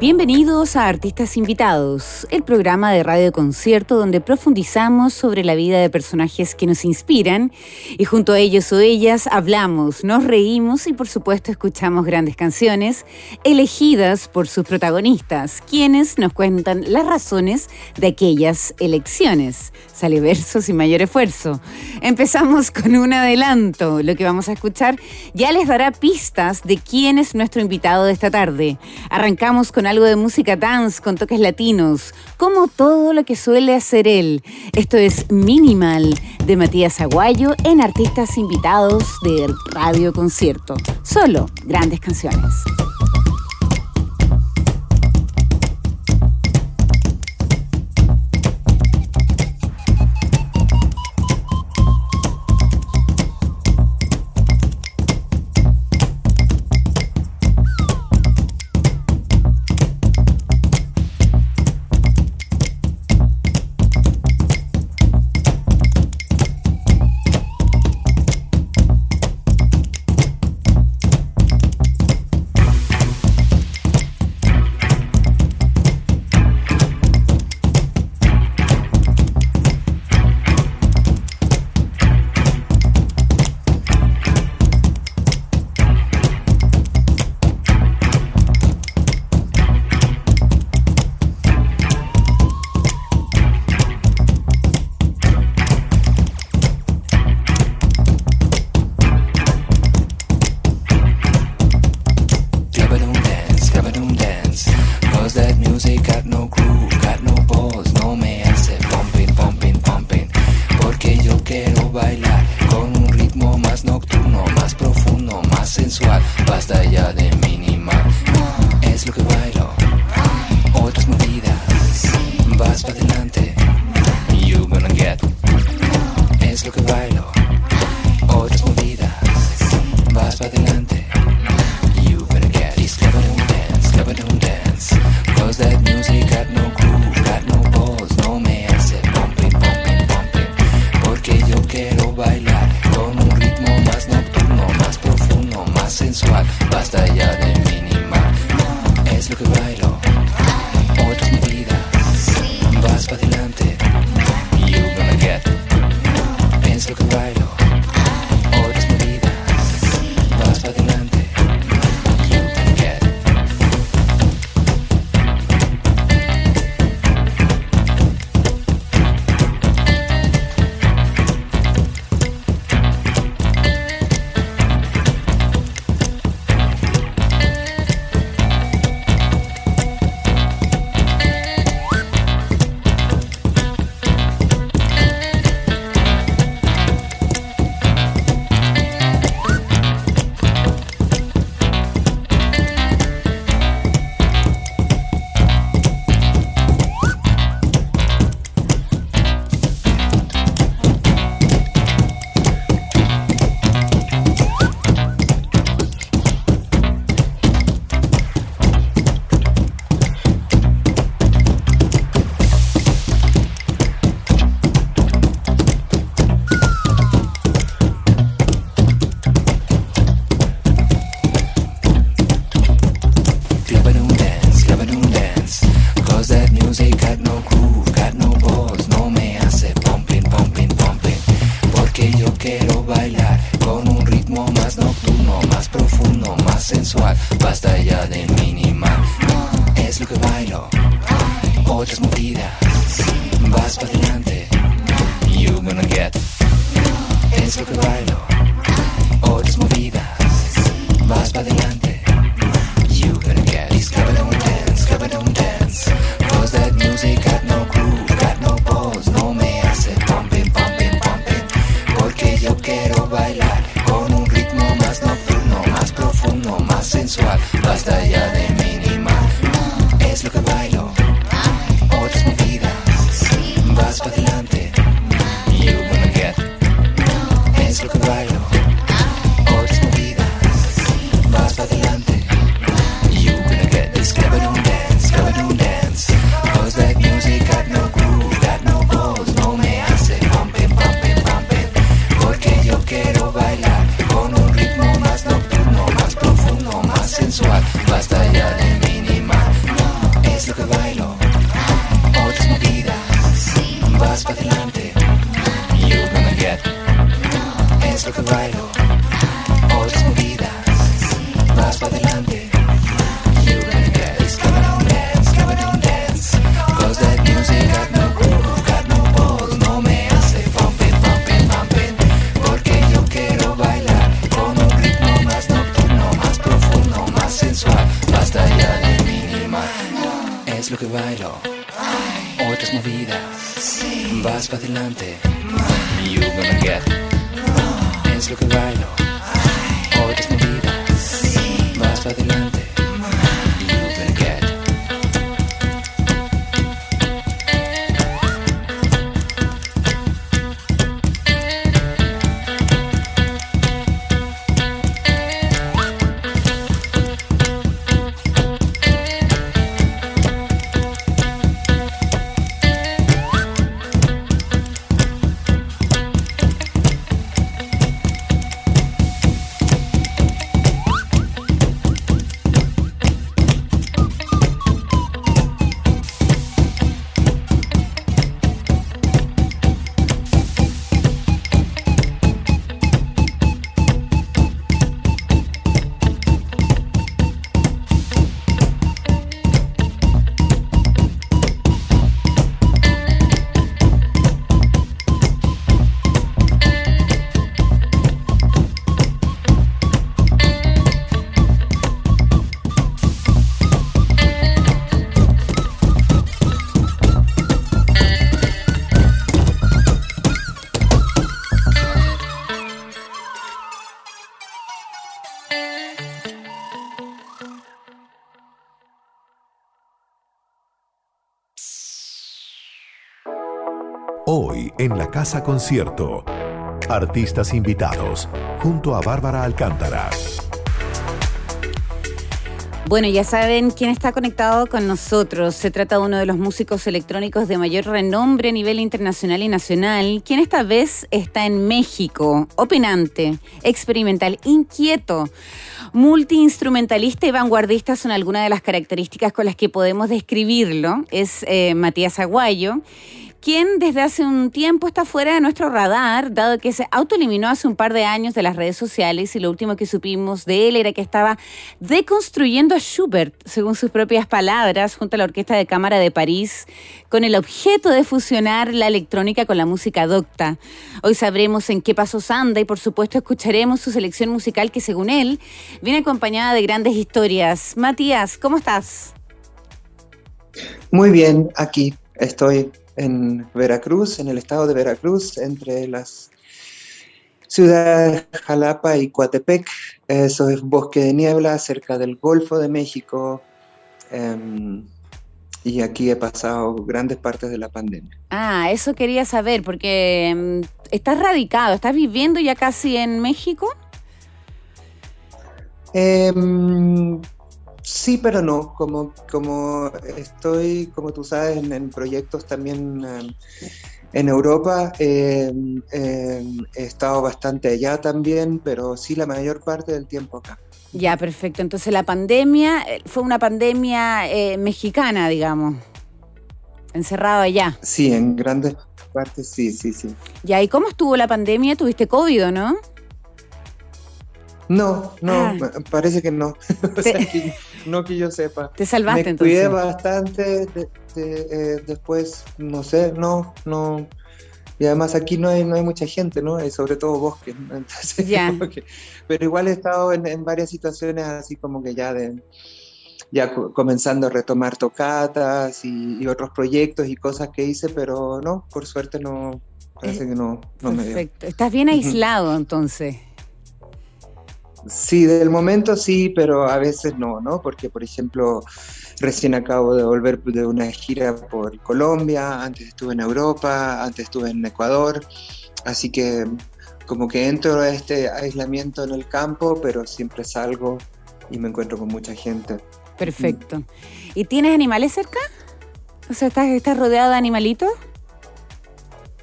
Bienvenidos a Artistas Invitados, el programa de radio concierto donde profundizamos sobre la vida de personajes que nos inspiran y junto a ellos o ellas hablamos, nos reímos y por supuesto escuchamos grandes canciones elegidas por sus protagonistas, quienes nos cuentan las razones de aquellas elecciones. Sale verso sin mayor esfuerzo. Empezamos con un adelanto. Lo que vamos a escuchar ya les dará pistas de quién es nuestro invitado de esta tarde. Arrancamos con algo de música dance con toques latinos, como todo lo que suele hacer él. Esto es Minimal de Matías Aguayo en Artistas Invitados de Radio Concierto. Solo grandes canciones. Casa Concierto, artistas invitados, junto a Bárbara Alcántara. Bueno, ya saben quién está conectado con nosotros. Se trata de uno de los músicos electrónicos de mayor renombre a nivel internacional y nacional, quien esta vez está en México, opinante, experimental, inquieto. Multiinstrumentalista y vanguardista son algunas de las características con las que podemos describirlo. Es eh, Matías Aguayo quien desde hace un tiempo está fuera de nuestro radar, dado que se autoeliminó hace un par de años de las redes sociales y lo último que supimos de él era que estaba deconstruyendo a Schubert, según sus propias palabras, junto a la Orquesta de Cámara de París, con el objeto de fusionar la electrónica con la música docta. Hoy sabremos en qué pasos anda y por supuesto escucharemos su selección musical que según él viene acompañada de grandes historias. Matías, ¿cómo estás? Muy bien, aquí estoy en Veracruz, en el estado de Veracruz, entre las ciudades Jalapa y Coatepec. Eso es bosque de niebla cerca del Golfo de México. Em, y aquí he pasado grandes partes de la pandemia. Ah, eso quería saber, porque em, estás radicado, estás viviendo ya casi en México. Em, Sí, pero no. Como, como estoy, como tú sabes, en, proyectos también eh, en Europa, eh, eh, he estado bastante allá también, pero sí la mayor parte del tiempo acá. Ya, perfecto. Entonces la pandemia fue una pandemia mexicana, digamos. Encerrado allá. Sí, en grandes partes sí, sí, sí. Ya, ¿y cómo estuvo la pandemia? ¿Tuviste COVID, no? No, no, ah. parece que no. o sea, no que yo sepa. Te salvaste Me entonces. Cuidé bastante, eh, después, no sé, no, no. Y además aquí no hay, no hay mucha gente, ¿no? Y sobre todo bosque. Entonces, pero igual he estado en, varias situaciones así como que ya de ya comenzando a retomar tocatas y, otros proyectos y cosas que hice, pero no, por suerte no, parece que no, no me dio. Perfecto. Estás bien aislado entonces. Sí, del momento sí, pero a veces no, ¿no? Porque, por ejemplo, recién acabo de volver de una gira por Colombia, antes estuve en Europa, antes estuve en Ecuador, así que como que entro a este aislamiento en el campo, pero siempre salgo y me encuentro con mucha gente. Perfecto. ¿Y tienes animales cerca? O sea, ¿estás, rodeado de animalitos?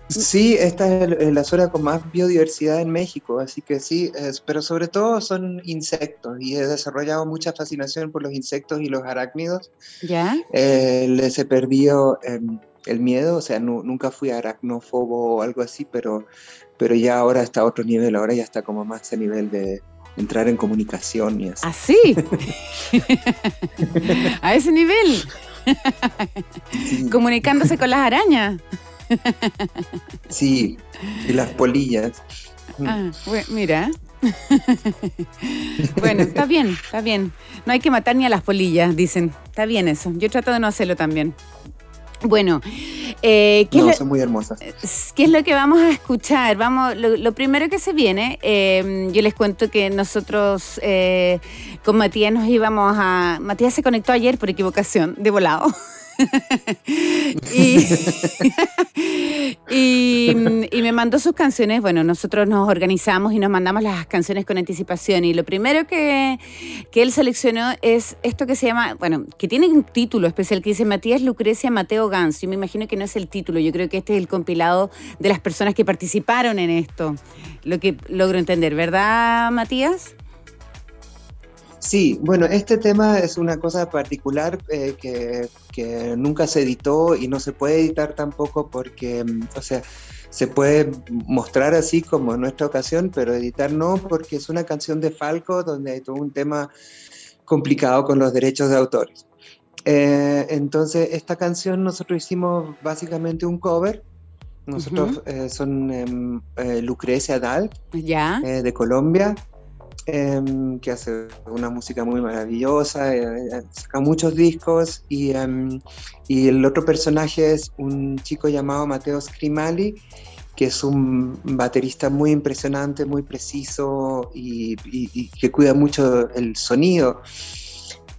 Sí, esta es la zona con más biodiversidad en México, así que sí, pero sobre todo son insectos y he desarrollado mucha fascinación por los insectos y los arácnidos. ¿Ya? Eh, les he perdido em, el miedo, o sea, nunca fui aracnofobo o algo así, pero, pero ya ahora está a otro nivel, ahora ya está como más a nivel de entrar en comunicación y así. ¿Ah, sí? a ese nivel. Comunicándose con las arañas. Sí, y las polillas. Ah, mira. bueno, está bien, está bien. No hay que matar ni a las polillas, dicen. Está bien eso. Yo trato de no hacerlo también. Bueno, eh, ¿qué, es lo, muy hermosas. ¿qué es lo que vamos a escuchar? Vamos, lo, primero que se viene, eh, yo les cuento que nosotros eh, con Matías nos íbamos a... Matías se conectó ayer por equivocación, de volado. y, me mandó sus canciones. Bueno, nosotros nos organizamos y nos mandamos las canciones con anticipación. Y lo primero que, él seleccionó es esto que se llama, bueno, que tiene un título especial que dice Matías Lucrecia Mateo Gans. Yo me imagino que no es el título, yo creo que este es el compilado de las personas que participaron en esto. Lo que logro entender, ¿verdad, Matías? Sí, bueno, este tema es una cosa particular eh, que, nunca se editó y no se puede editar tampoco porque, mm, o sea, se puede mostrar así como en nuestra ocasión, pero editar no, porque es una canción de Falco donde hay todo un tema complicado con los derechos de autores. Eh, entonces, esta canción nosotros hicimos básicamente un cover. Nosotros eh, son em, Lucrecia Dal, de Colombia, Em, que hace una música muy maravillosa, eh, eh, saca muchos discos y, em, y, el otro personaje es un chico llamado Mateo Scrimali, que es un baterista muy impresionante, muy preciso y, que cuida mucho el sonido.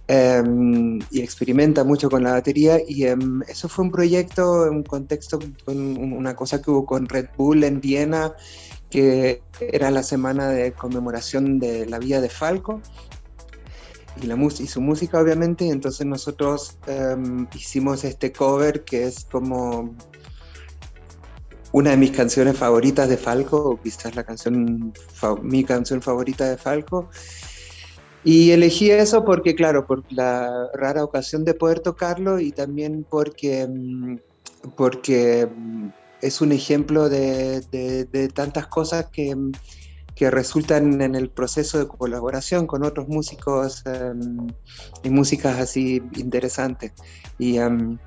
Em, y experimenta mucho con la batería y eso fue un proyecto, un contexto, una cosa que hubo con Red Bull en Viena que era la semana de conmemoración de la vida de Falco y, la y su música obviamente, entonces nosotros em, hicimos este cover que es como una de mis canciones favoritas de Falco, o quizás la canción, mi canción favorita de Falco. Y elegí eso porque, claro, por la rara ocasión de poder tocarlo y también porque, em, porque em, es un ejemplo de, tantas cosas que, resultan en el proceso de colaboración con otros músicos em, y músicas así interesantes. Y, em,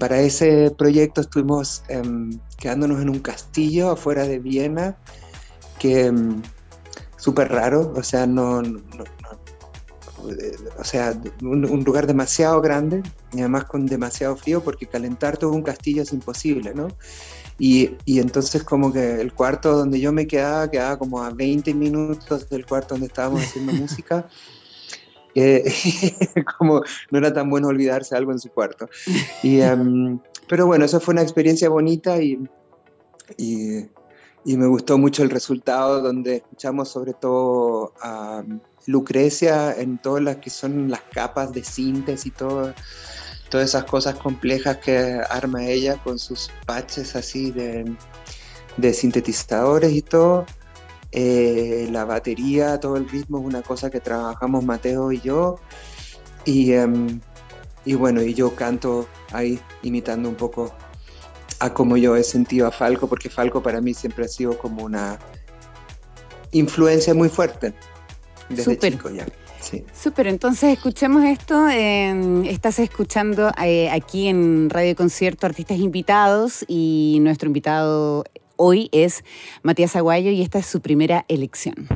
para ese proyecto estuvimos em, quedándonos en un castillo afuera de Viena, que súper raro, o sea, no, o sea, un, lugar demasiado grande y además con demasiado frío porque calentar todo un castillo es imposible, ¿no? Y, y, entonces como que el cuarto donde yo me quedaba, quedaba como a 20 minutos del cuarto donde estábamos haciendo música. Eh, como no era tan bueno olvidarse algo en su cuarto. Y, em, pero bueno, eso fue una experiencia bonita y, y, y, me gustó mucho el resultado donde escuchamos sobre todo a Lucrecia en todas las que son las capas de síntesis y todo todas esas cosas complejas que arma ella con sus patches así de, sintetizadores y todo. Eh, la batería, todo el ritmo es una cosa que trabajamos Mateo y yo. Y, em, y bueno, y yo canto ahí imitando un poco a como yo he sentido a Falco, porque Falco para mí siempre ha sido como una influencia muy fuerte desde chico ya. Sí. Súper, entonces escuchemos esto. estás escuchando eh, aquí en Radio Concierto artistas invitados y nuestro invitado hoy es Matías Aguayo y esta es su primera elección.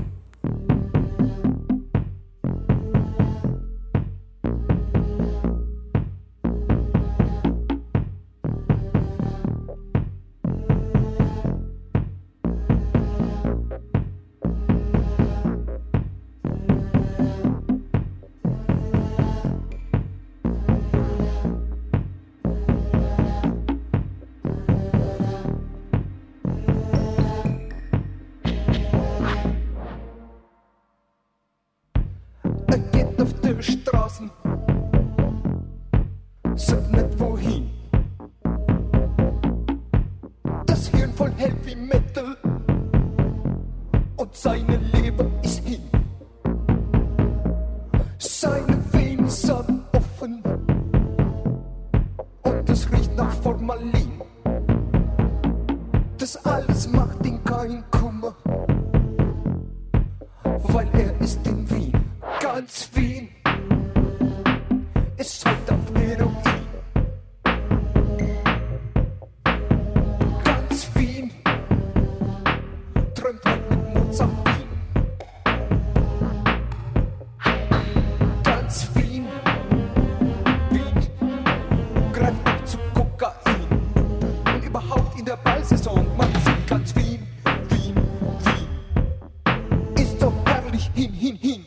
hin, hin, hin.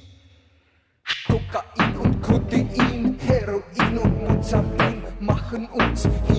Kokain und Kodein, Heroin und Benzapin machen uns hin.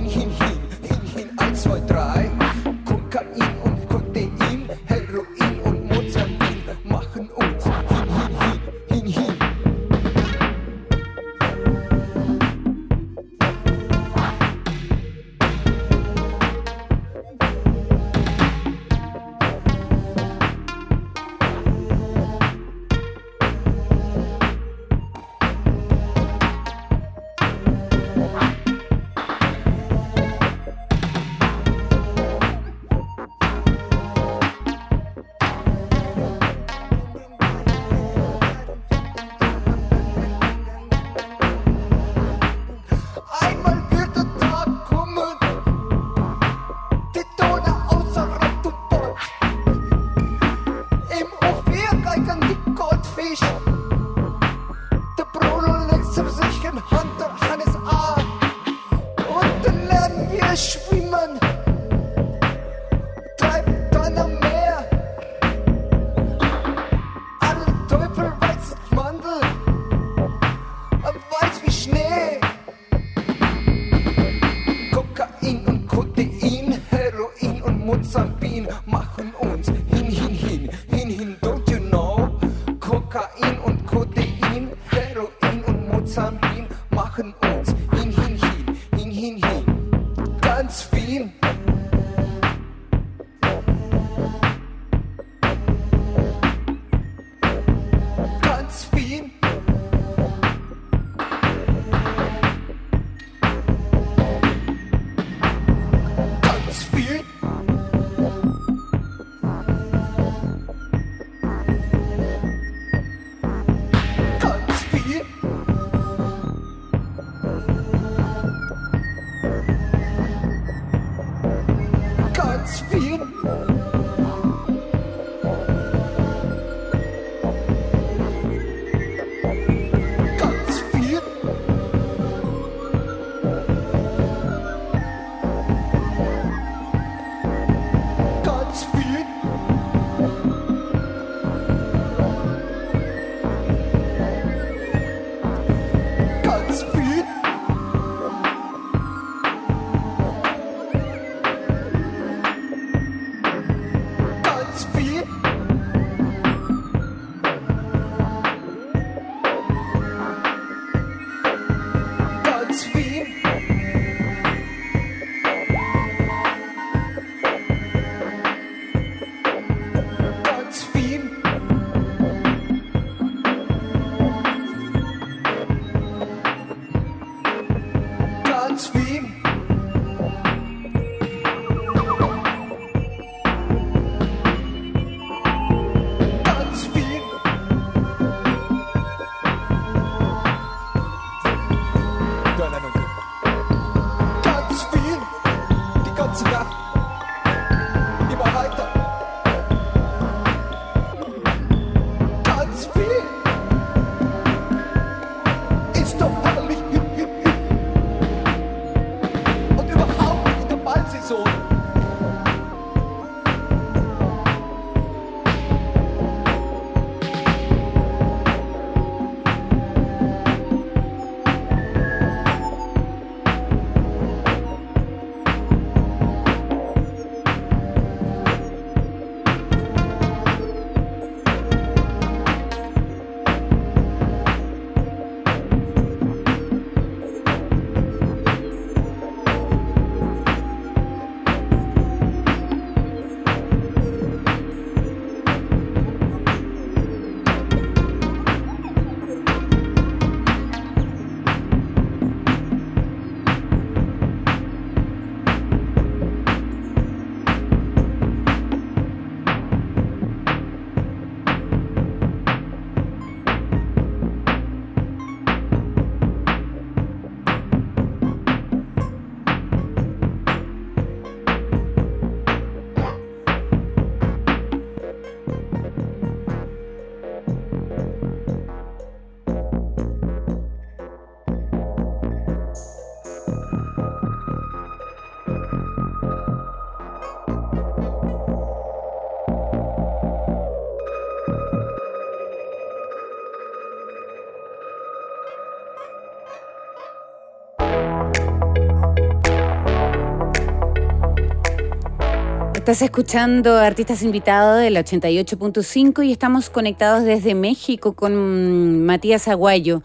Estás escuchando Artistas Invitados del 88.5 y estamos conectados desde México con Matías Aguayo.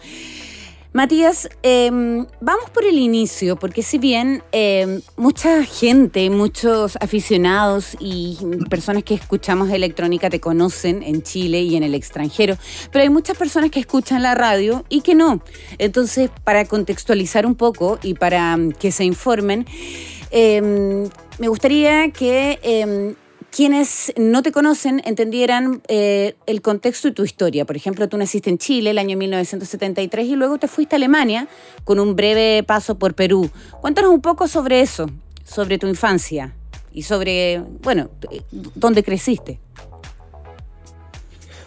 Matías, em, vamos por el inicio, porque si bien em, mucha gente, muchos aficionados y personas que escuchamos electrónica te conocen en Chile y en el extranjero, pero hay muchas personas que escuchan la radio y que no. Entonces, para contextualizar un poco y para que se informen, em, me gustaría que quienes no te conocen entendieran eh, el contexto y tu historia. Por ejemplo, tú naciste en Chile el año 1973 y luego te fuiste a Alemania con un breve paso por Perú. Cuéntanos un poco sobre eso, sobre tu infancia y sobre, bueno, dónde creciste.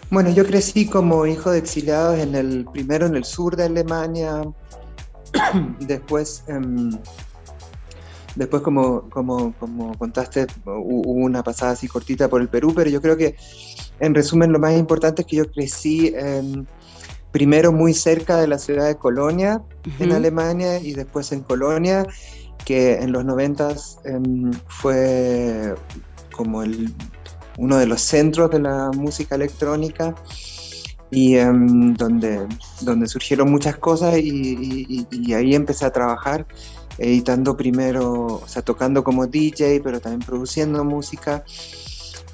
Bueno, yo crecí como hijo de exiliados en el primero en el sur de Alemania, después en Después, como, como, como contaste, hubo una pasada así cortita por el Perú, pero yo creo que, en resumen, lo más importante es que yo crecí em, primero muy cerca de la ciudad de Colonia, en Alemania, y después en Colonia, que en los noventas em, fue como el, uno de los centros de la música electrónica y em, donde, donde surgieron muchas cosas y, y, ahí empecé a trabajar editando primero, o sea, tocando como DJ, pero también produciendo música.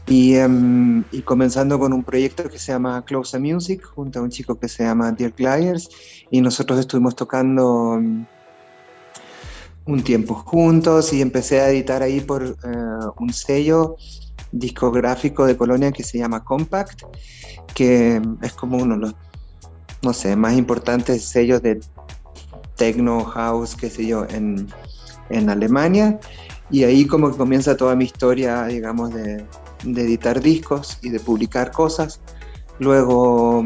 Y, em, y, comenzando con un proyecto que se llama Close Music, junto a un chico que se llama Dirk Lyers, y nosotros estuvimos tocando em, un tiempo juntos y empecé a editar ahí por eh, un sello discográfico de Colonia que se llama Compact, que es como uno de los, no sé, más importantes sellos de techno, house, qué sé yo, en, Alemania. Y ahí como que comienza toda mi historia, digamos, de, editar discos y de publicar cosas. Luego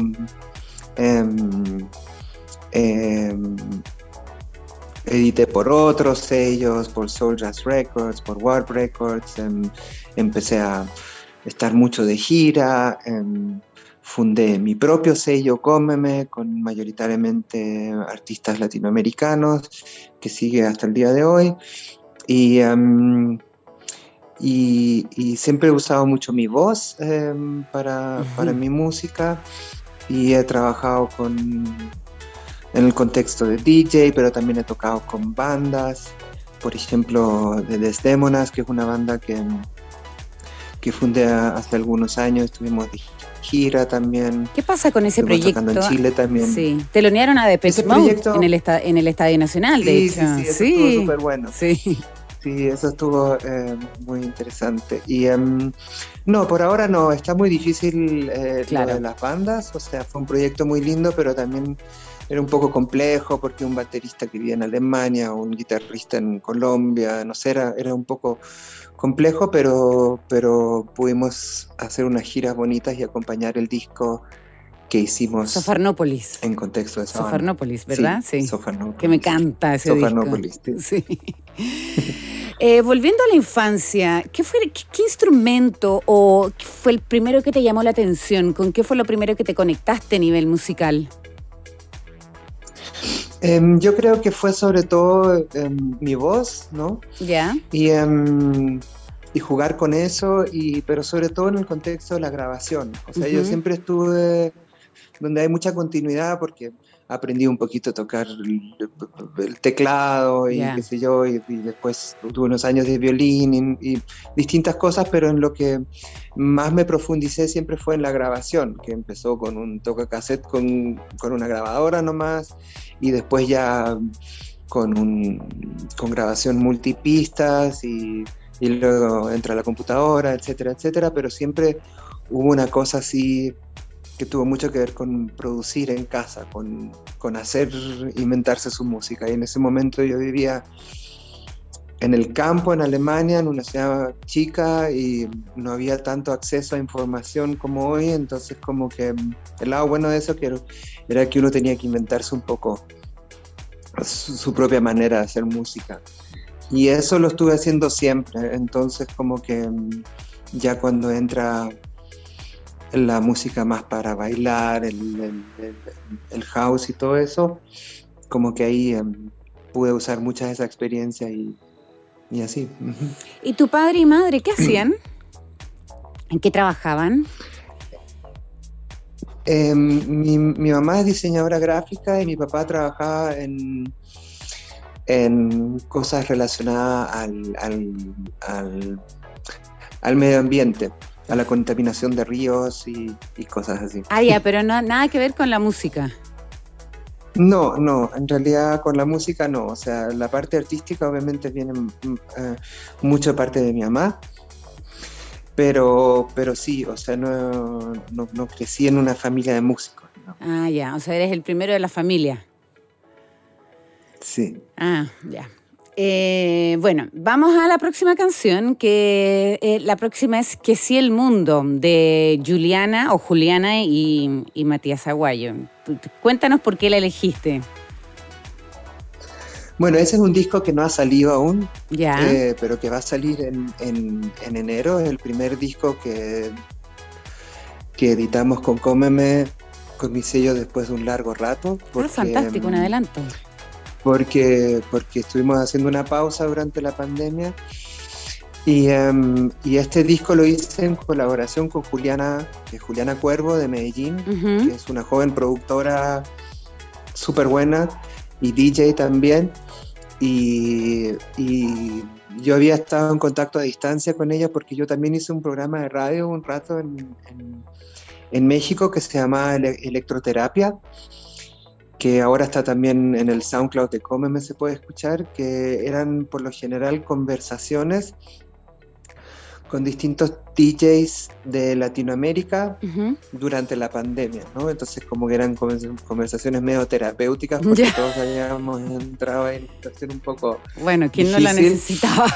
em, em, edité por otros sellos, por Soul Jazz Records, por Warp Records. Em, empecé a estar mucho de gira fundé mi propio sello Cómeme con mayoritariamente artistas latinoamericanos que sigue hasta el día de hoy. Y, em, y, siempre he usado mucho mi voz em, para, para, mi música. Y he trabajado con en el contexto de DJ pero también he tocado con bandas. Por ejemplo de Desdémonas que es una banda que que fundé hace algunos años. Estuvimos gira también. ¿Qué pasa con ese proyecto? en Chile también. Sí, telonearon a Depeche Mode en el, en el Estadio Nacional, de hecho. Sí, sí, eso estuvo súper bueno. Sí. Sí, eso estuvo eh, muy interesante. Y em, no, por ahora no, está muy difícil eh, de las bandas, o sea, fue un proyecto muy lindo, pero también era un poco complejo porque un baterista que vivía en Alemania, un guitarrista en Colombia, no sé, era, era un poco complejo, pero, pero pudimos hacer unas giras bonitas y acompañar el disco que hicimos Sofarnópolis. en contexto de Sofarnópolis, ¿verdad? Sí, Sofarnópolis. Que me encanta ese Sofarnópolis, Sí. Eh, volviendo a la infancia, ¿qué fue qué, instrumento o qué fue el primero que te llamó la atención? ¿Con qué fue lo primero que te conectaste a nivel musical? Em, yo creo que fue sobre todo em, mi voz, ¿no? Ya. Y, em, y, jugar con eso, y, pero sobre todo en el contexto de la grabación. O sea, yo siempre estuve donde hay mucha continuidad porque aprendí un poquito a tocar el, teclado y qué sé yo, y, después tuve unos años de violín y, distintas cosas, pero en lo que más me profundicé siempre fue en la grabación, que empezó con un toca cassette con, con una grabadora nomás y después ya con, un, con grabación multipistas y, y luego entra la computadora, etcétera, etcétera, pero siempre hubo una cosa así que tuvo mucho que ver con producir en casa, con, con, hacer, inventarse su música. Y en ese momento yo vivía en el campo, en Alemania, en una ciudad chica, y no había tanto acceso a información como hoy, entonces como que el lado bueno de eso era que uno tenía que inventarse un poco su, propia manera de hacer música. Y eso lo estuve haciendo siempre, entonces como que ya cuando entra la música más para bailar, el, house y todo eso, como que ahí em, pude usar mucha de esa experiencia y, así. ¿Y tu padre y madre qué hacían? ¿En qué trabajaban? Em, mi, mi, mamá es diseñadora gráfica y mi papá trabajaba en, en cosas relacionadas al, al, al, medio ambiente, a la contaminación de ríos y, y cosas así. Ah, ya, pero no, nada que ver con la música. No, no, en realidad con la música no, o sea, la parte artística obviamente viene mm, eh, mucha parte de mi mamá, pero, pero sí, o sea, no, no, crecí en una familia de músicos. Ah, ya, o sea, eres el primero de la familia. Sí. Ah, ya. Eh, bueno, vamos a la próxima canción, que eh, la próxima es Que sí el mundo, de Juliana o Juliana y, y Matías Aguayo. Cuéntanos por qué la elegiste. Bueno, ese es un disco que no ha salido aún, ya. Eh, pero que va a salir en, en, enero. Es el primer disco que, que editamos con Cómeme, con mi sello después de un largo rato. ah, fantástico, un mm, adelanto. Porque, porque estuvimos haciendo una pausa durante la pandemia. Y, em, y, este disco lo hice en colaboración con Juliana, Juliana Cuervo de Medellín, que es una joven productora súper buena y DJ también. Y, yo había estado en contacto a distancia con ella porque yo también hice un programa de radio un rato en, en, México que se llama Electroterapia, que ahora está también en el SoundCloud de Cómeme se puede escuchar, que eran por lo general conversaciones con distintos DJs de Latinoamérica durante la pandemia, ¿no? Entonces como que eran conversaciones medio terapéuticas porque todos habíamos entrado en una situación un poco Bueno, ¿quién no la necesitaba?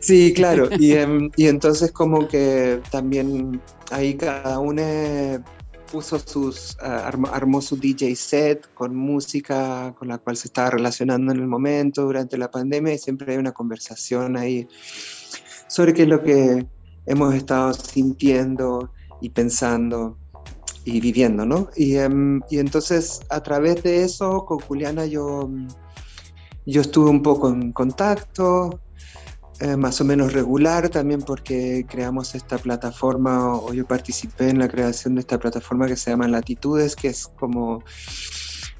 sí, claro, y, y, entonces como que también ahí cada uno puso sus, ah, armó su DJ set con música con la cual se estaba relacionando en el momento durante la pandemia y siempre hay una conversación ahí sobre qué es lo que hemos estado sintiendo y pensando y viviendo, ¿no? Y, em, entonces a través de eso con Juliana yo, yo estuve un poco en contacto, eh, más o menos regular también porque creamos esta plataforma o yo participé en la creación de esta plataforma que se llama Latitudes, que es como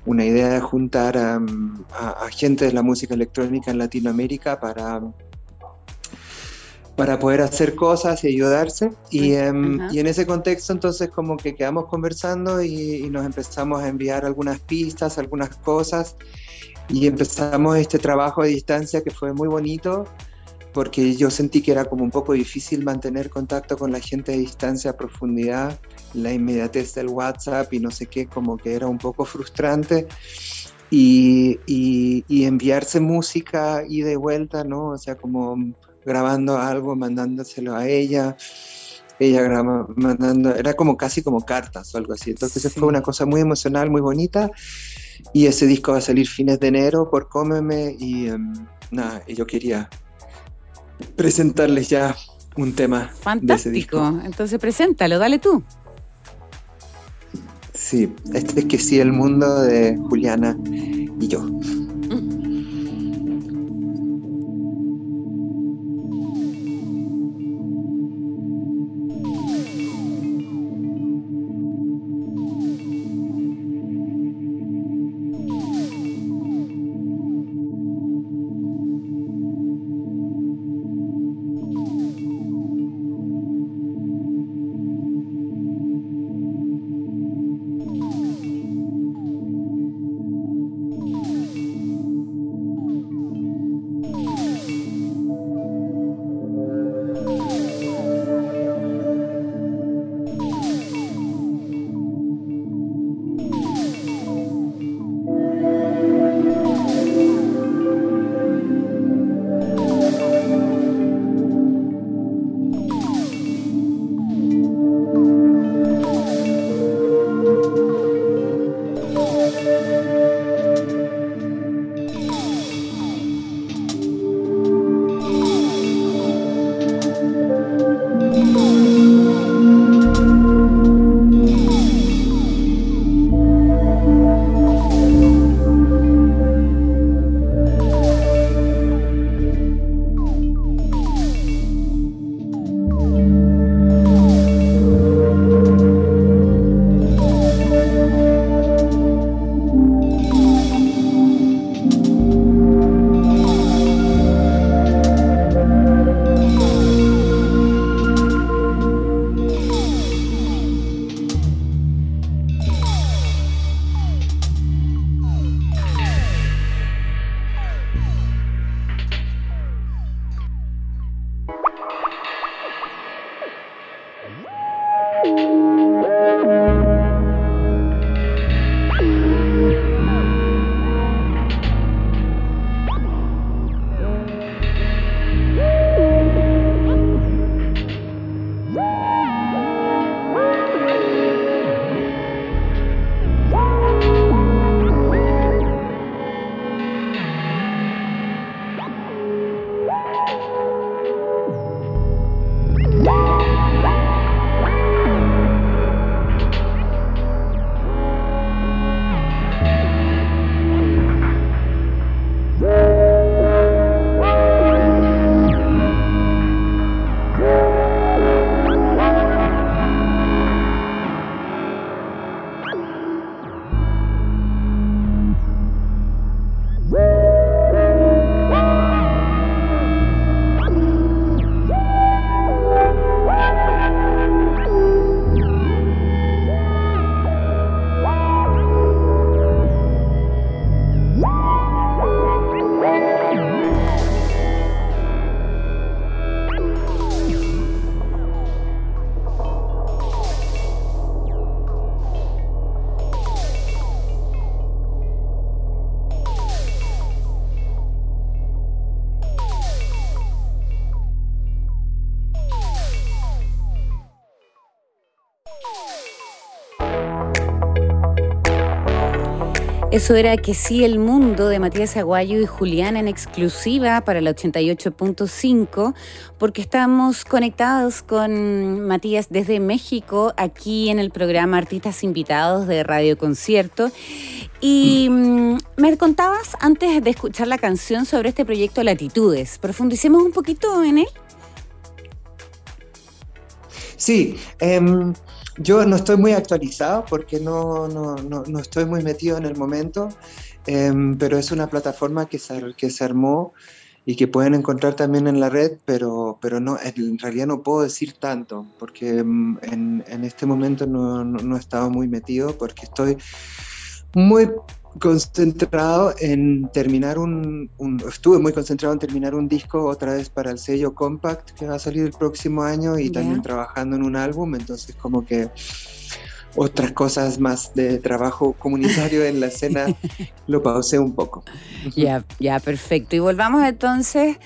una idea de juntar a, a gente de la música electrónica en Latinoamérica para para poder hacer cosas y ayudarse. Y, em, y, en ese contexto entonces como que quedamos conversando y, nos empezamos a enviar algunas pistas, algunas cosas y empezamos este trabajo a distancia que fue muy bonito porque yo sentí que era como un poco difícil mantener contacto con la gente a distancia a profundidad, la inmediatez del WhatsApp y no sé qué, como que era un poco frustrante. Y, y, y enviarse música y de vuelta, ¿no? O sea, como grabando algo, mandándoselo a ella, ella graba, mandando, era como casi como cartas o algo así. Entonces fue una cosa muy emocional, muy bonita. Y ese disco va a salir fines de enero por Cómeme y em, nada, yo quería presentarles ya un tema. Fantástico, entonces preséntalo, dale tú. Sí, este es que sí, el mundo de Juliana y yo. Era Que sí el mundo de Matías Aguayo y Julián en exclusiva para el 88.5, porque estamos conectados con Matías desde México, aquí en el programa Artistas Invitados de Radio Concierto. Y mm, me contabas antes de escuchar la canción sobre este proyecto Latitudes. Profundicemos un poquito en él. Sí, em, yo no estoy muy actualizado porque no, no, no, estoy muy metido en el momento, em, pero es una plataforma que se, que se armó y que pueden encontrar también en la red, pero, pero no, en realidad no puedo decir tanto, porque em, en, en este momento no, no, he estado muy metido, porque estoy muy concentrado en terminar un, estuve muy concentrado en terminar un disco otra vez para el sello Compact que va a salir el próximo año y también trabajando en un álbum, entonces como que otras cosas más de trabajo comunitario en la escena lo pausé un poco. Ya, ya, perfecto. Y volvamos entonces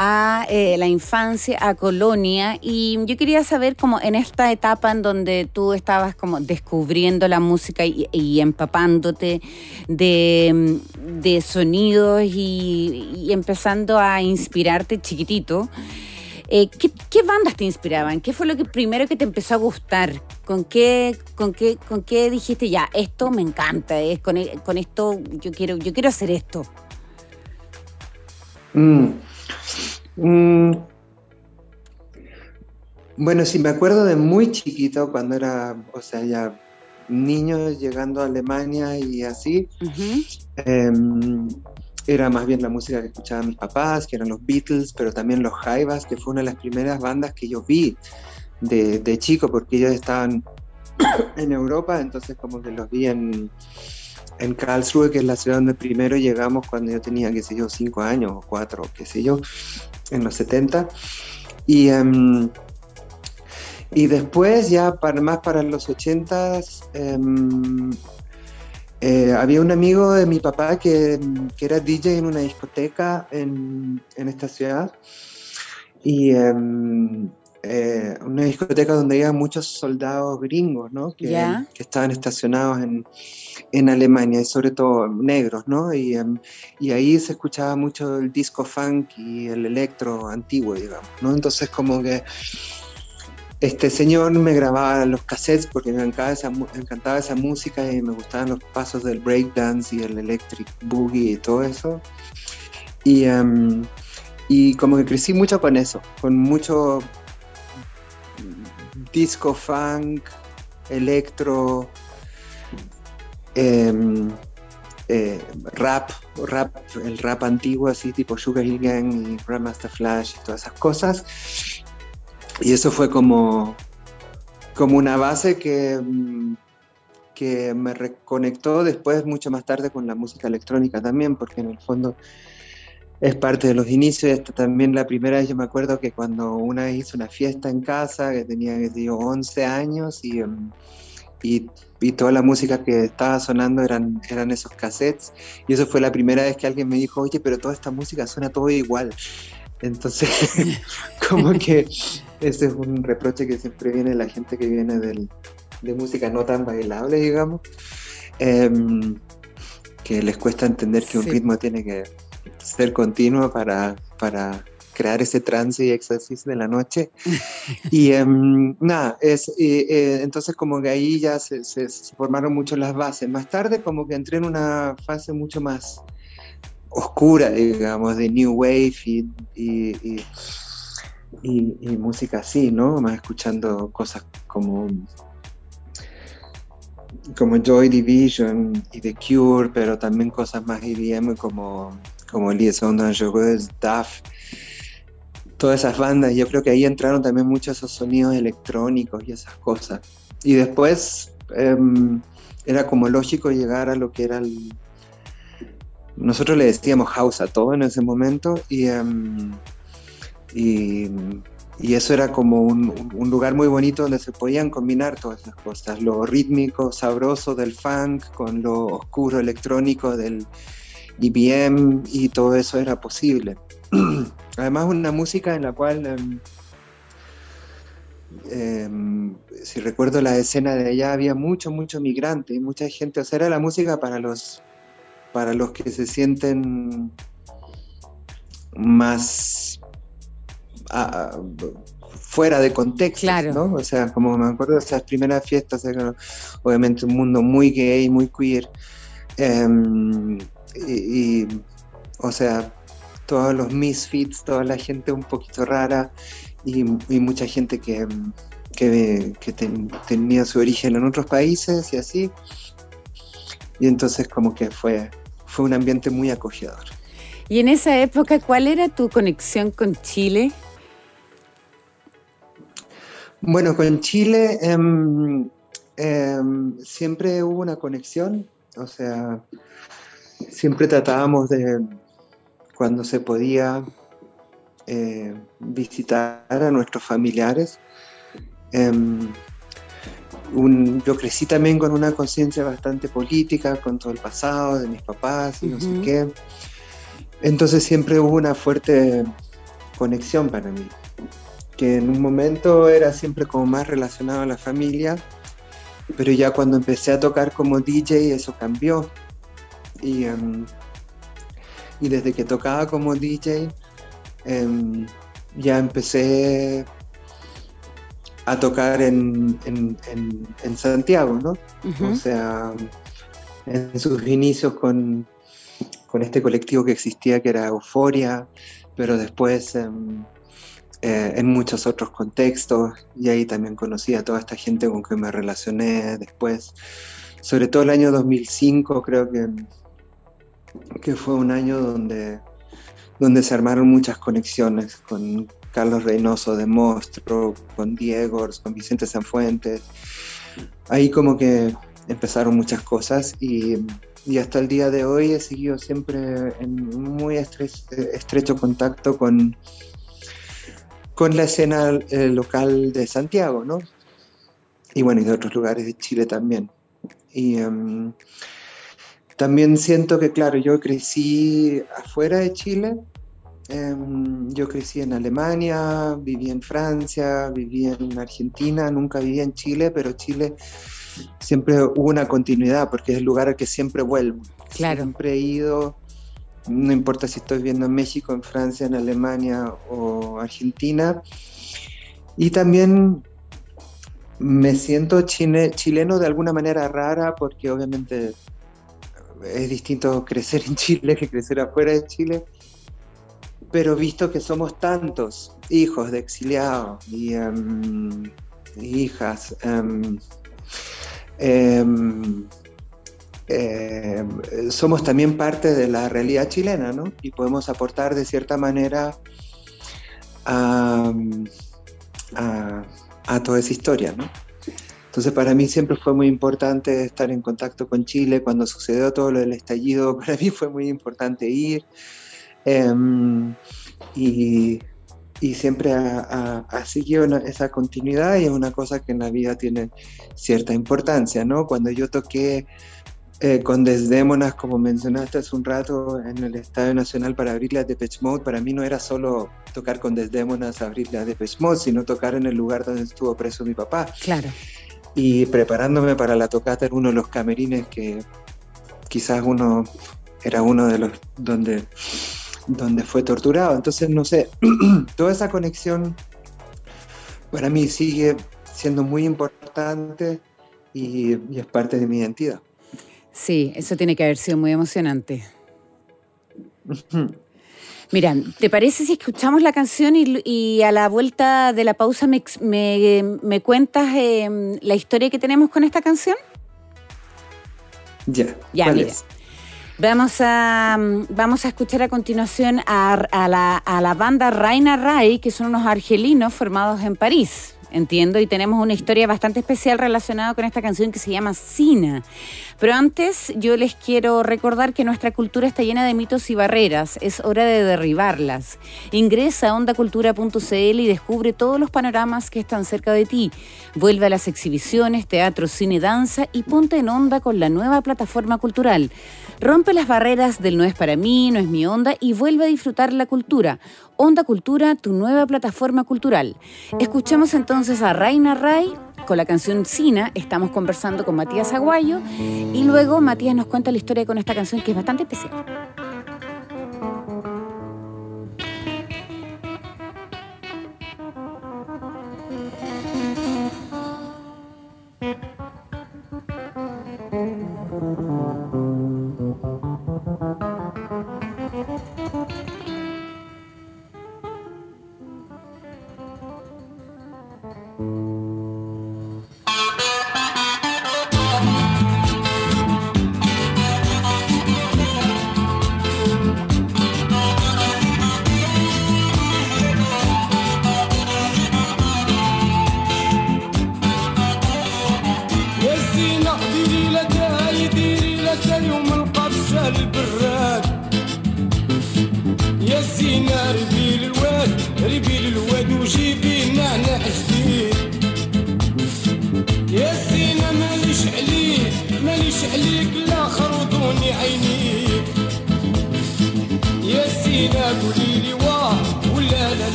a eh, la infancia, a Colonia. Y yo quería saber, como en esta etapa en donde tú estabas como descubriendo la música y, empapándote de, sonidos y, empezando a inspirarte chiquitito. Eh, ¿qué, bandas te inspiraban? ¿Qué fue lo que primero que te empezó a gustar? ¿Con qué, con qué, con qué dijiste ya, esto me encanta, con esto yo quiero, yo quiero hacer esto? Mm. Mm. Bueno, sí, me acuerdo de muy chiquito, cuando era, o sea, ya niño llegando a Alemania y así. Em, era más bien la música que escuchaban mis papás, que eran los Beatles, pero también los Jaivas, que fue una de las primeras bandas que yo vi de, de chico, porque ellos estaban en Europa, entonces como que los vi en, en Karlsruhe, que es la ciudad donde primero llegamos cuando yo tenía, qué sé yo, cinco años o cuatro, qué sé yo, en los 70. Y, em, y después, ya para, más para los 80, em, eh, había un amigo de mi papá que, que, era DJ en una discoteca en, en esta ciudad. Y em, eh, una discoteca donde había muchos soldados gringos, ¿no? Que, que estaban estacionados en, en, Alemania, y sobre todo negros, ¿no? Y, em, y, ahí se escuchaba mucho el disco funk y el electro antiguo, digamos, ¿no? Entonces como que este señor me grababa los cassettes porque me encantaba esa, encantaba esa música y me gustaban los pasos del breakdance y el electric boogie y todo eso. Y, em, y como que crecí mucho con eso, con mucho disco funk, electro, em, eh, rap, rap, el rap antiguo así tipo Sugar Hill Gang y Grandmaster Flash y todas esas cosas. Y eso fue como, como una base que, mm, que me reconectó después, mucho más tarde, con la música electrónica también, porque en el fondo es parte de los inicios. también la primera vez yo me acuerdo que cuando una vez hice una fiesta en casa, que tenía, que digo, 11 años em, y, y, toda la música que estaba sonando eran, eran esos cassettes. Y eso fue la primera vez que alguien me dijo, oye, pero toda esta música suena todo igual. Entonces, como que ese es un reproche que siempre viene de la gente que viene del, de música no tan bailable, digamos, em, que les cuesta entender que un ritmo tiene que ser continuo para, para crear ese trance y éxtasis de la noche. y em, nada, es, eh, entonces como que ahí ya se, se, formaron mucho las bases. Más tarde como que entré en una fase mucho más oscura, digamos, de New Wave y, y, y, música así, ¿no? Más escuchando cosas como como Joy Division y The Cure, pero también cosas más IBM como como Liaison Dangereuse, Duff, todas esas bandas. Yo creo que ahí entraron también muchos esos sonidos electrónicos y esas cosas. Y después em, era como lógico llegar a lo que era el... Nosotros le decíamos house a todo en ese momento y, em, y, eso era como un, un, lugar muy bonito donde se podían combinar todas esas cosas, lo rítmico, sabroso del funk con lo oscuro electrónico del, IBM y todo eso era posible. Además, una música en la cual, em, si recuerdo la escena de allá, había mucho, mucho migrante y mucha gente. O sea, era la música para los, para los que se sienten más ah, fuera de contexto, ¿no? O sea, como me acuerdo de esas primeras fiestas, obviamente un mundo muy gay, muy queer, em, y, o sea, todos los misfits, toda la gente un poquito rara y, mucha gente que, que, tenía su origen en otros países y así. Y entonces como que fue, fue un ambiente muy acogedor. Y en esa época, ¿cuál era tu conexión con Chile? Bueno, con Chile em, em, siempre hubo una conexión, o sea, siempre tratábamos de, cuando se podía, eh, visitar a nuestros familiares. Em, yo crecí también con una conciencia bastante política, con todo el pasado de mis papás y no sé qué. Entonces siempre hubo una fuerte conexión para mí que en un momento era siempre como más relacionado a la familia, pero ya cuando empecé a tocar como DJ eso cambió. Y, em, y desde que tocaba como DJ, em, ya empecé a tocar en, Santiago, ¿no? O sea, en sus inicios con, con, este colectivo que existía que era Euforia, pero después... Em, eh, en muchos otros contextos y ahí también conocí a toda esta gente con que me relacioné después. Sobre todo el año 2005 creo que, que fue un año donde, donde se armaron muchas conexiones con Carlos Reynoso de Mostro, con Diego, con Vicente Sanfuentes. Ahí como que empezaron muchas cosas y, y hasta el día de hoy he seguido siempre en muy estrecho contacto con, con la escena eh, local de Santiago, ¿no? Y bueno, y de otros lugares de Chile también. Y em, también siento que, claro, yo crecí afuera de Chile, em, yo crecí en Alemania, viví en Francia, viví en Argentina, nunca viví en Chile, pero Chile siempre hubo una continuidad porque es el lugar al que siempre vuelvo. Claro. Siempre he ido no importa si estoy viendo en México, en Francia, en Alemania o Argentina. Y también me siento chileno de alguna manera rara porque obviamente es distinto crecer en Chile que crecer afuera de Chile, pero visto que somos tantos hijos de exiliados y em, hijas, em, em, somos también parte de la realidad chilena, ¿no? Y podemos aportar de cierta manera a, toda esa historia, ¿no? Entonces para mí siempre fue muy importante estar en contacto con Chile. Cuando sucedió todo lo del estallido, para mí fue muy importante ir. Em, y, siempre ha, seguido esa continuidad y es una cosa que en la vida tiene cierta importancia, ¿no? Cuando yo toqué eh, con Desdémonas, como mencionaste hace un rato, en el Estadio Nacional para abrirle a Depeche Mode, para mí no era solo tocar con Desdémonas, abrirle a Depeche Mode, sino tocar en el lugar donde estuvo preso mi papá. Claro. Y preparándome para la tocata en uno de los camerines que quizás uno era uno de los donde, donde fue torturado. Entonces, no sé, toda esa conexión para mí sigue siendo muy importante y es parte de mi identidad. Sí, eso tiene que haber sido muy emocionante. Mira, ¿te parece si escuchamos la canción y, a la vuelta de la pausa me, cuentas em, la historia que tenemos con esta canción? Ya. Ya, mira. Vamos a, vamos a escuchar a continuación a, la, a la banda Raina Rai, que son unos argelinos formados en París entiendo, y tenemos una historia bastante especial relacionada con esta canción que se llama Sina. Pero antes yo les quiero recordar que nuestra cultura está llena de mitos y barreras, es hora de derribarlas. Ingresa a ondacultura.cl y descubre todos los panoramas que están cerca de ti. Vuelve a las exhibiciones, teatro, cine, danza y ponte en onda con la nueva plataforma cultural. Rompe las barreras del no es para mí, no es mi onda y vuelve a disfrutar la cultura. Onda Cultura, tu nueva plataforma cultural. Escuchemos entonces a Raina Ray con la canción Sina, estamos conversando con Matías Aguayo y luego Matías nos cuenta la historia con esta canción que es bastante especial.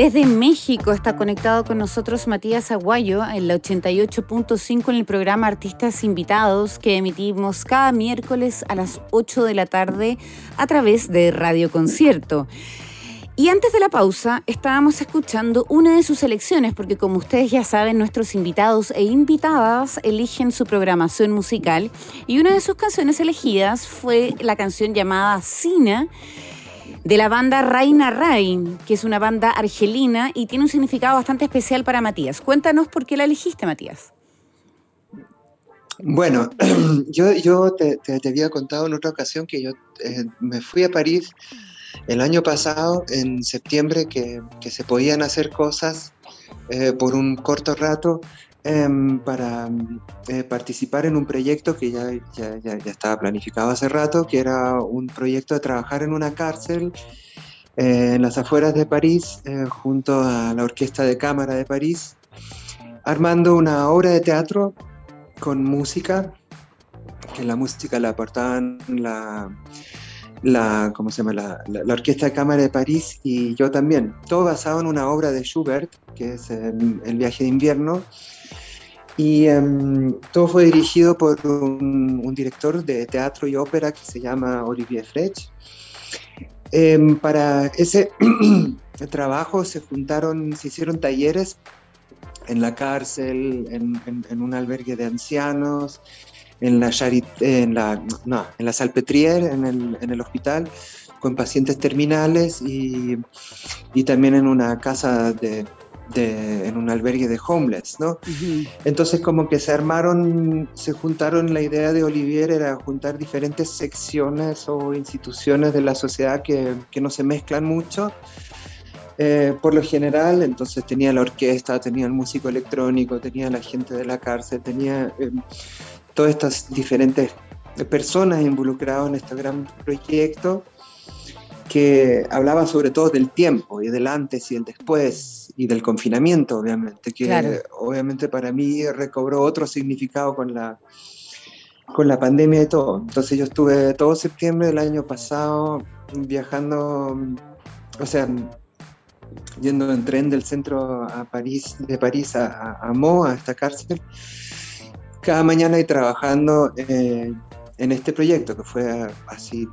Desde México está conectado con nosotros Matías Aguayo en la 88.5 en el programa Artistas Invitados que emitimos cada miércoles a las 8 de la tarde a través de Radio Concierto. Y antes de la pausa estábamos escuchando una de sus elecciones, porque como ustedes ya saben, nuestros invitados e invitadas eligen su programación musical y una de sus canciones elegidas fue la canción llamada Sina de la banda Raina Rain, que es una banda argelina y tiene un significado bastante especial para Matías. Cuéntanos por qué la elegiste, Matías. Bueno, yo, yo te, había contado en otra ocasión que yo eh, me fui a París el año pasado, en septiembre, que, que se podían hacer cosas eh, por un corto rato Em, para eh, participar en un proyecto que ya, ya, ya, estaba planificado hace rato, que era un proyecto de trabajar en una cárcel eh, en las afueras de París, eh, junto a la Orquesta de Cámara de París, armando una obra de teatro con música, que la música la aportaban la, la, ¿cómo se llama? La, la, Orquesta de Cámara de París y yo también. Todo basado en una obra de Schubert, que es El viaje de invierno, y em, todo fue dirigido por un, director de teatro y ópera que se llama Olivier Frech. Em, para ese trabajo se juntaron, se hicieron talleres en la cárcel, en, un albergue de ancianos, en la, en la, no, en la Salpetrier, en el, en el hospital, con pacientes terminales y, y también en una casa de, en un albergue de homeless, ¿no? Entonces como que se armaron, se juntaron, la idea de Olivier era juntar diferentes secciones o instituciones de la sociedad que, que no se mezclan mucho. Eh, por lo general, entonces tenía la orquesta, tenía el músico electrónico, tenía la gente de la cárcel, tenía eh, todas estas diferentes personas involucradas en este gran proyecto que hablaba sobre todo del tiempo y del antes y el después y del confinamiento, obviamente, que obviamente para mí recobró otro significado con la, con la pandemia y todo. Entonces yo estuve todo septiembre del año pasado viajando, o sea, yendo en tren del centro a París, de París a, a, Mo, a esta cárcel, cada mañana y trabajando eh, en este proyecto que fue así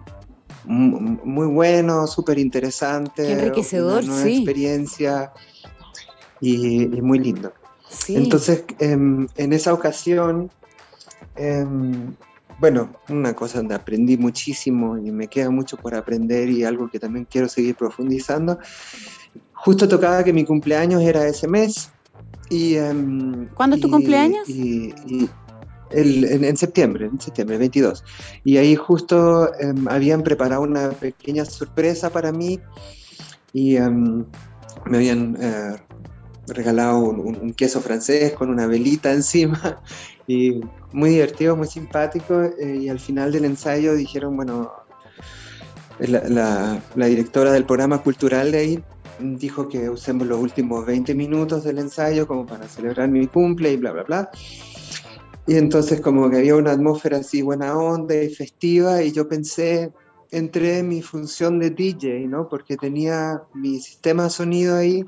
muy bueno, súper interesante. enriquecedor, una nueva experiencia y, muy lindo. Entonces, em, en esa ocasión, em, bueno, una cosa donde aprendí muchísimo y me queda mucho por aprender y algo que también quiero seguir profundizando. Justo tocaba que mi cumpleaños era ese mes. Y, em, ¿Cuándo es tu cumpleaños? y, en, septiembre, en septiembre 22. Y ahí justo habían preparado una pequeña sorpresa para mí y me habían eh, regalado un, queso francés con una velita encima y muy divertido, muy simpático. Eh, y al final del ensayo dijeron, bueno, la, la directora del programa cultural de ahí dijo que usemos los últimos 20 minutos del ensayo como para celebrar mi cumple y bla, bla, bla. Y entonces como que había una atmósfera así buena onda y festiva y yo pensé, entré en mi función de DJ, ¿no? Porque tenía mi sistema de sonido ahí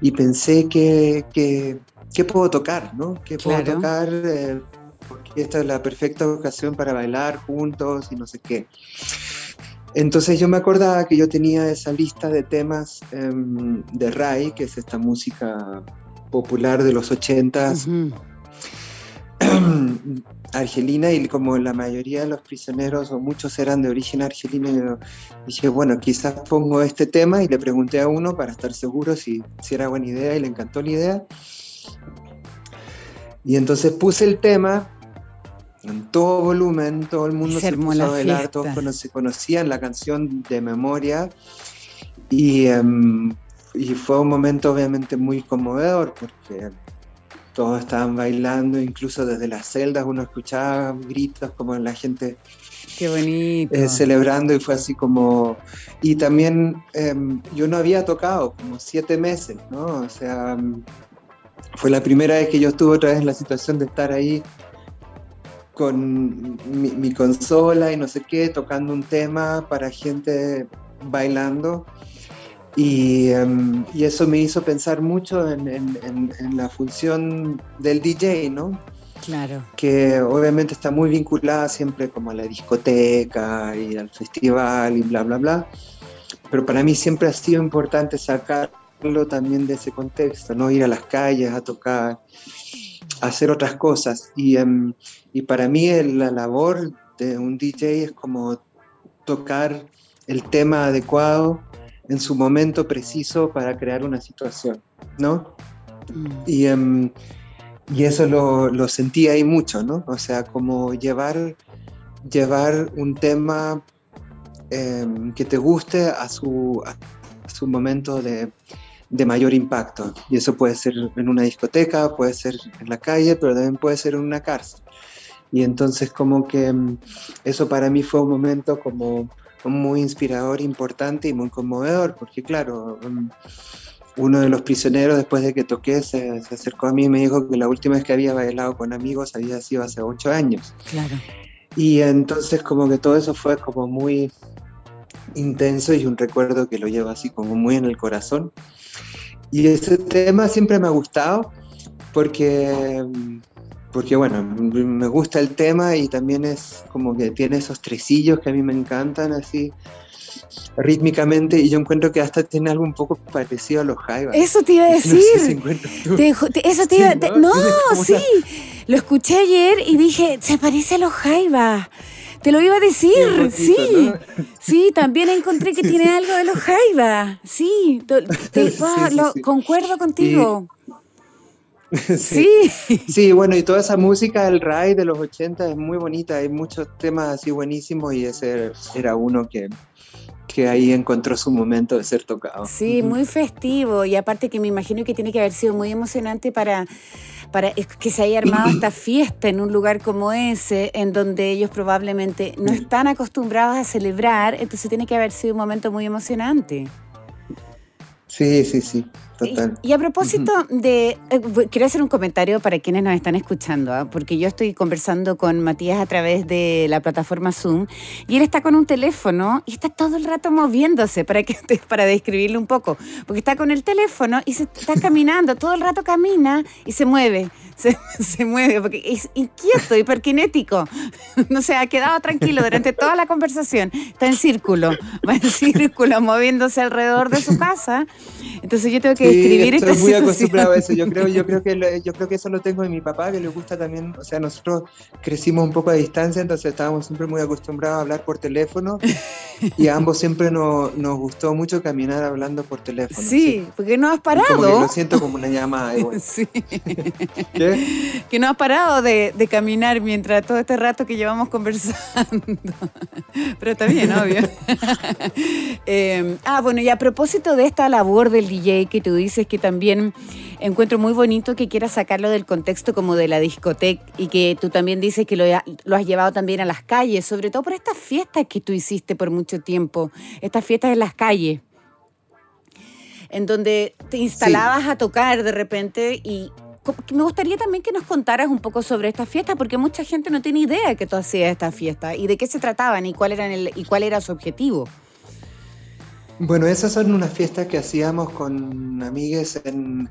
y pensé que, que, puedo tocar, ¿no? ¿Qué puedo tocar? Eh, porque esta es la perfecta ocasión para bailar juntos y no sé qué. Entonces yo me acordaba que yo tenía esa lista de temas em, de Rai, que es esta música popular de los ochentas, argelina y como la mayoría de los prisioneros o muchos eran de origen argelino, dije, bueno, quizás pongo este tema y le pregunté a uno para estar seguro si, si era buena idea y le encantó la idea. Y entonces puse el tema en todo volumen, todo el mundo se, puso a bailar, todos conocían la canción de memoria y, em, y fue un momento obviamente muy conmovedor porque todos estaban bailando, incluso desde las celdas uno escuchaba gritos como la gente Qué bonito. Eh, celebrando y fue así como... Y también em, yo no había tocado como siete meses, ¿no? O sea, fue la primera vez que yo estuve otra vez en la situación de estar ahí con mi, mi consola y no sé qué, tocando un tema para gente bailando. Y, em, y, eso me hizo pensar mucho en, en, en, la función del DJ, ¿no? Claro. Que obviamente está muy vinculada siempre como a la discoteca y al festival y bla, bla, bla. Pero para mí siempre ha sido importante sacarlo también de ese contexto, ¿no? Ir a las calles a tocar, hacer otras cosas. Y, em, y para mí la labor de un DJ es como tocar el tema adecuado en su momento preciso para crear una situación, ¿no? Mm. Y, um, y, eso lo, lo, sentí ahí mucho, ¿no? O sea, como llevar, llevar un tema um, que te guste a su, a su momento de, de mayor impacto. Y eso puede ser en una discoteca, puede ser en la calle, pero también puede ser en una cárcel. Y entonces como que um, eso para mí fue un momento como muy inspirador, importante y muy conmovedor, porque claro, um, uno de los prisioneros después de que toqué se, acercó a mí y me dijo que la última vez que había bailado con amigos había sido hace ocho años. Claro. Y entonces como que todo eso fue como muy intenso y un recuerdo que lo llevo así como muy en el corazón. Y ese tema siempre me ha gustado porque um, porque bueno, me gusta el tema y también es como que tiene esos tresillos que a mí me encantan así rítmicamente y yo encuentro que hasta tiene algo un poco parecido a los jaivas. Eso te iba a decir. eso te iba No, sí. Lo escuché ayer y dije, se parece a los jaivas. Te lo iba a decir, sí. Sí, también encontré que tiene algo de los jaivas. Sí, concuerdo contigo. sí. sí. bueno, y toda esa música del Rai de los 80 es muy bonita, hay muchos temas así buenísimos y ese era uno que, que ahí encontró su momento de ser tocado. Sí, muy festivo y aparte que me imagino que tiene que haber sido muy emocionante para, para que se haya armado esta fiesta en un lugar como ese, en donde ellos probablemente no están acostumbrados a celebrar, entonces tiene que haber sido un momento muy emocionante. Sí, sí, sí. Y, a propósito de, eh, quiero hacer un comentario para quienes nos están escuchando, ¿ah? porque yo estoy conversando con Matías a través de la plataforma Zoom y él está con un teléfono y está todo el rato moviéndose para que para describirle un poco, porque está con el teléfono y se está caminando, todo el rato camina y se mueve. Se, mueve porque es inquieto, hiperkinético. No se ha quedado tranquilo durante toda la conversación. Está en círculo, va en círculo, moviéndose alrededor de su casa. Entonces yo tengo que escribir estoy muy acostumbrado a eso. Yo creo, yo creo que yo creo que eso lo tengo de mi papá, que le gusta también, o sea, nosotros crecimos un poco a distancia, entonces estábamos siempre muy acostumbrados a hablar por teléfono y a ambos siempre nos, nos gustó mucho caminar hablando por teléfono. Sí, porque no has parado. lo siento como una llamada. Sí. Que no has parado de, de, caminar mientras todo este rato que llevamos conversando. Pero está bien, obvio. Eh, ah, bueno, y a propósito de esta labor del DJ que tú dices que también encuentro muy bonito que quieras sacarlo del contexto como de la discoteca y que tú también dices que lo, lo, has llevado también a las calles, sobre todo por estas fiestas que tú hiciste por mucho tiempo, estas fiestas en las calles, en donde te instalabas a tocar de repente y me gustaría también que nos contaras un poco sobre estas fiestas, porque mucha gente no tiene idea de que tú hacías estas fiestas y de qué se trataban y cuál, eran el, y cuál era su objetivo. Bueno, esas son unas fiestas que hacíamos con amigues en,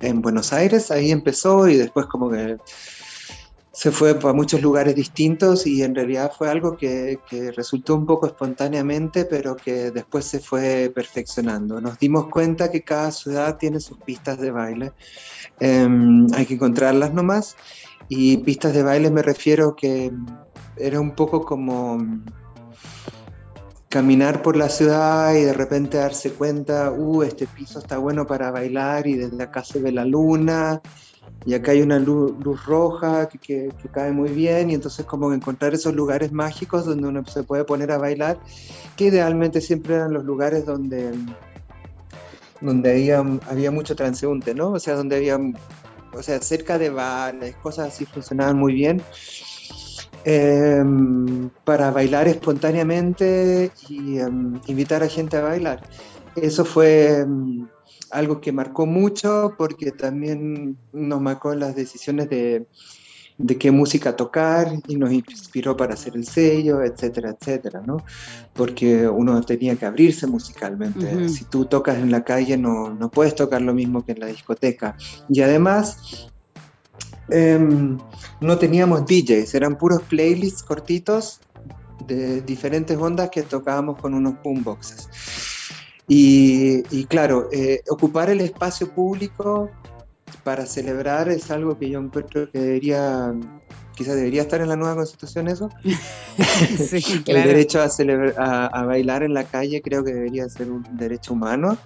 en, Buenos Aires, ahí empezó y después como que se fue a muchos lugares distintos y en realidad fue algo que, que, resultó un poco espontáneamente, pero que después se fue perfeccionando. Nos dimos cuenta que cada ciudad tiene sus pistas de baile, em, hay que encontrarlas nomás, y pistas de baile me refiero que era un poco como caminar por la ciudad y de repente darse cuenta, uh, este piso está bueno para bailar y desde acá se ve la luna y acá hay una luz, roja que, que, cae muy bien y entonces como encontrar esos lugares mágicos donde uno se puede poner a bailar, que idealmente siempre eran los lugares donde, donde había, había mucho transeúnte, ¿no? O sea, donde había, o sea, cerca de bares, cosas así funcionaban muy bien Em, para bailar espontáneamente y em, invitar a gente a bailar. Eso fue em, algo que marcó mucho porque también nos marcó las decisiones de, de qué música tocar y nos inspiró para hacer el sello, etcétera, etcétera, ¿no? Porque uno tenía que abrirse musicalmente. Si tú tocas en la calle no, no, puedes tocar lo mismo que en la discoteca. Y además em, no teníamos DJs, eran puros playlists cortitos de diferentes ondas que tocábamos con unos boomboxes. Y, y claro, eh, ocupar el espacio público para celebrar es algo que yo encuentro que debería, quizás debería estar en la nueva constitución eso. El derecho a, celebrar, a, bailar en la calle creo que debería ser un derecho humano,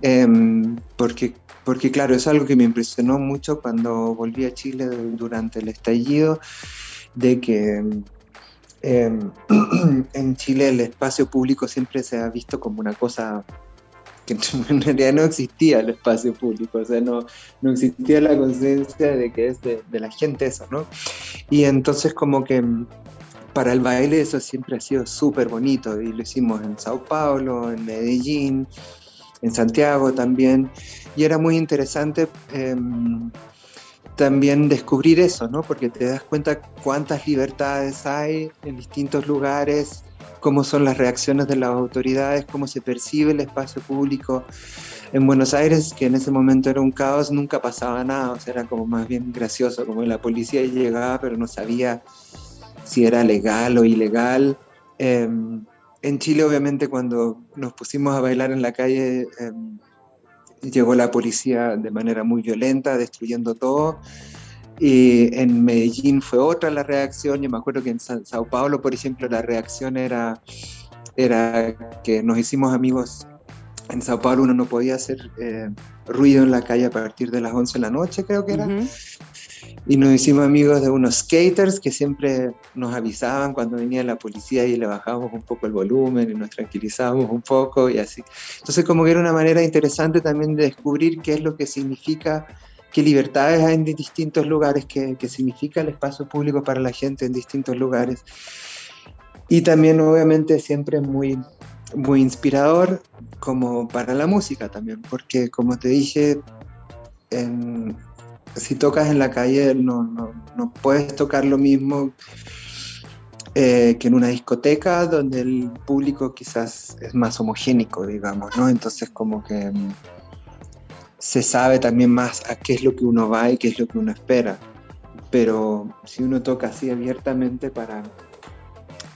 em, porque, porque claro, es algo que me impresionó mucho cuando volví a Chile durante el estallido, de que... Em, en Chile el espacio público siempre se ha visto como una cosa en realidad no existía el espacio público, o sea, no, no existía la conciencia de que es de, la gente eso, ¿no? Y entonces como que mm, para el baile eso siempre ha sido súper bonito y lo hicimos en Sao Paulo, en Medellín, en Santiago también, y era muy interesante. Em, también descubrir eso, ¿no? Porque te das cuenta cuántas libertades hay en distintos lugares, cómo son las reacciones de las autoridades, cómo se percibe el espacio público. En Buenos Aires, que en ese momento era un caos, nunca pasaba nada, o sea, era como más bien gracioso, como la policía llegaba pero no sabía si era legal o ilegal. Em, en Chile, obviamente, cuando nos pusimos a bailar en la calle, em, llegó la policía de manera muy violenta, destruyendo todo. Y en Medellín fue otra la reacción. Yo me acuerdo que en Sao Paulo, por ejemplo, la reacción era, era que nos hicimos amigos. En Sao Paulo uno no podía hacer eh, ruido en la calle a partir de las 11 de la noche, creo que era. Y nos hicimos amigos de unos skaters que siempre nos avisaban cuando venía la policía y le bajábamos un poco el volumen y nos tranquilizábamos un poco y así. Entonces como que era una manera interesante también de descubrir qué es lo que significa qué libertades hay en distintos lugares, qué, significa el espacio público para la gente en distintos lugares. Y también obviamente siempre muy, muy inspirador como para la música también, porque como te dije, si tocas en la calle no, no, puedes tocar lo mismo eh, que en una discoteca donde el público quizás es más homogénico, digamos, ¿no? Entonces como que se sabe también más a qué es lo que uno va y qué es lo que uno espera. Pero si uno toca así abiertamente para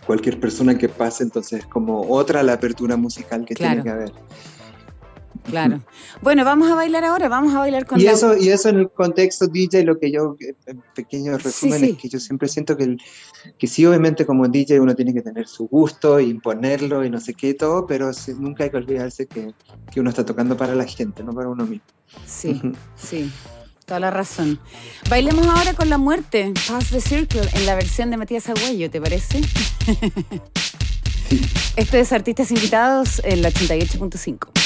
cualquier persona que pase, entonces es como otra la apertura musical que tiene que haber. Claro. Bueno, vamos a bailar ahora, vamos a bailar con y eso Y eso en el contexto DJ, lo que yo, en pequeño resumen, es que yo siempre siento que, el, que sí, obviamente como DJ uno tiene que tener su gusto, imponerlo y no sé qué todo, pero nunca hay que olvidarse que, que, uno está tocando para la gente, no para uno mismo. Sí, sí. Toda la razón. Bailemos ahora con la muerte, Pass the Circle, en la versión de Matías Agüello, ¿te parece? Esto es Artistas Invitados en la 88.5.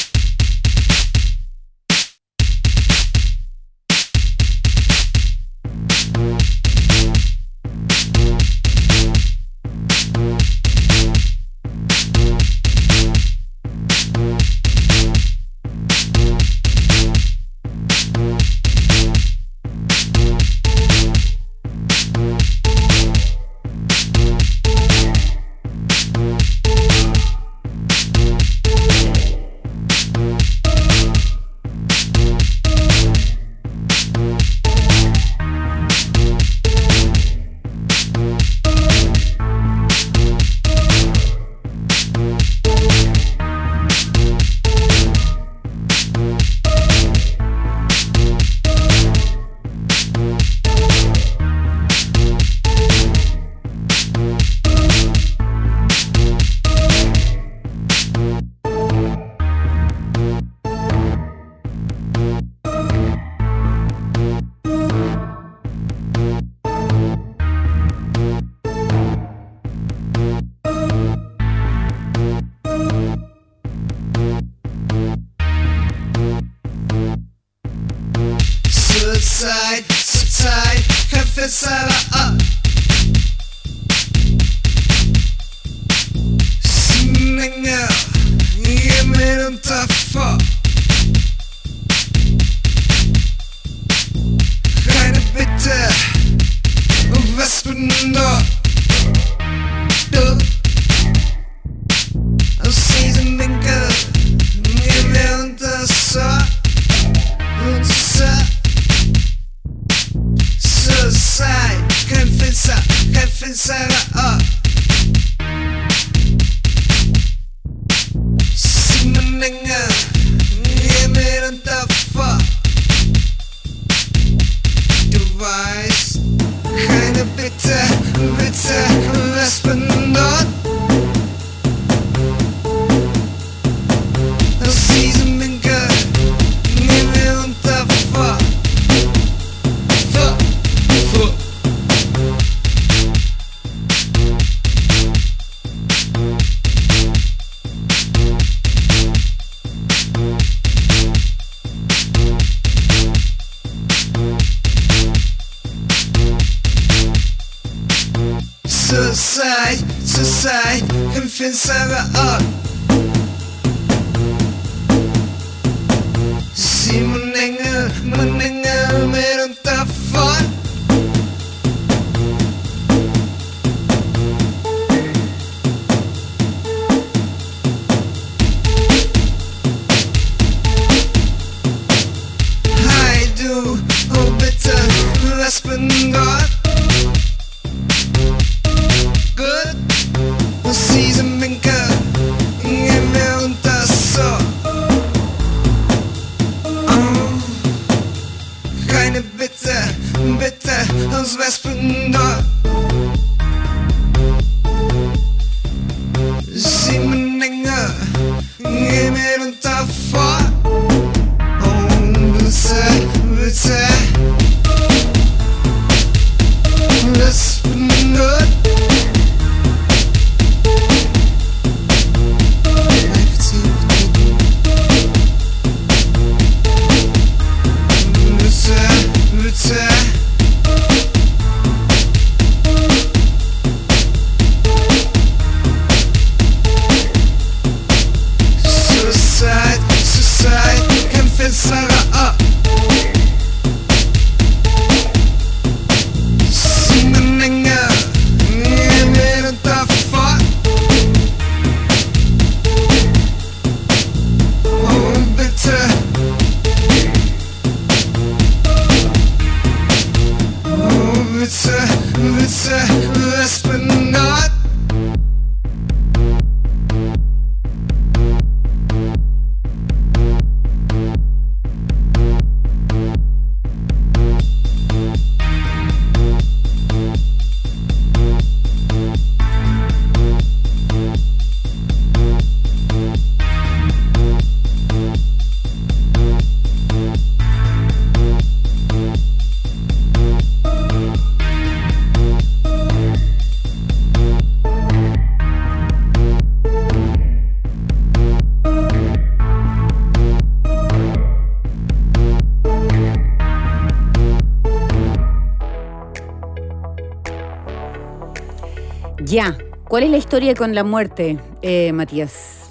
historia con la muerte, eh, Matías?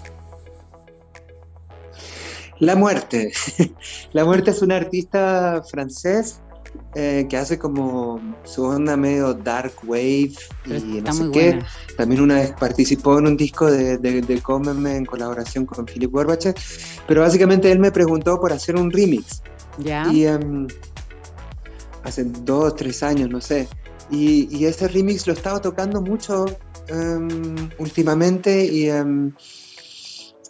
La muerte. La muerte es un artista francés eh, que hace como su onda medio dark wave Pero y no sé qué. buena. También una vez participó en un disco de, de, de Cómeme en colaboración con Philip Gorbachev. Pero básicamente él me preguntó por hacer un remix. Ya. Y em, hace dos, tres años, no sé. Y, y ese remix lo estaba tocando mucho em, últimamente y, em,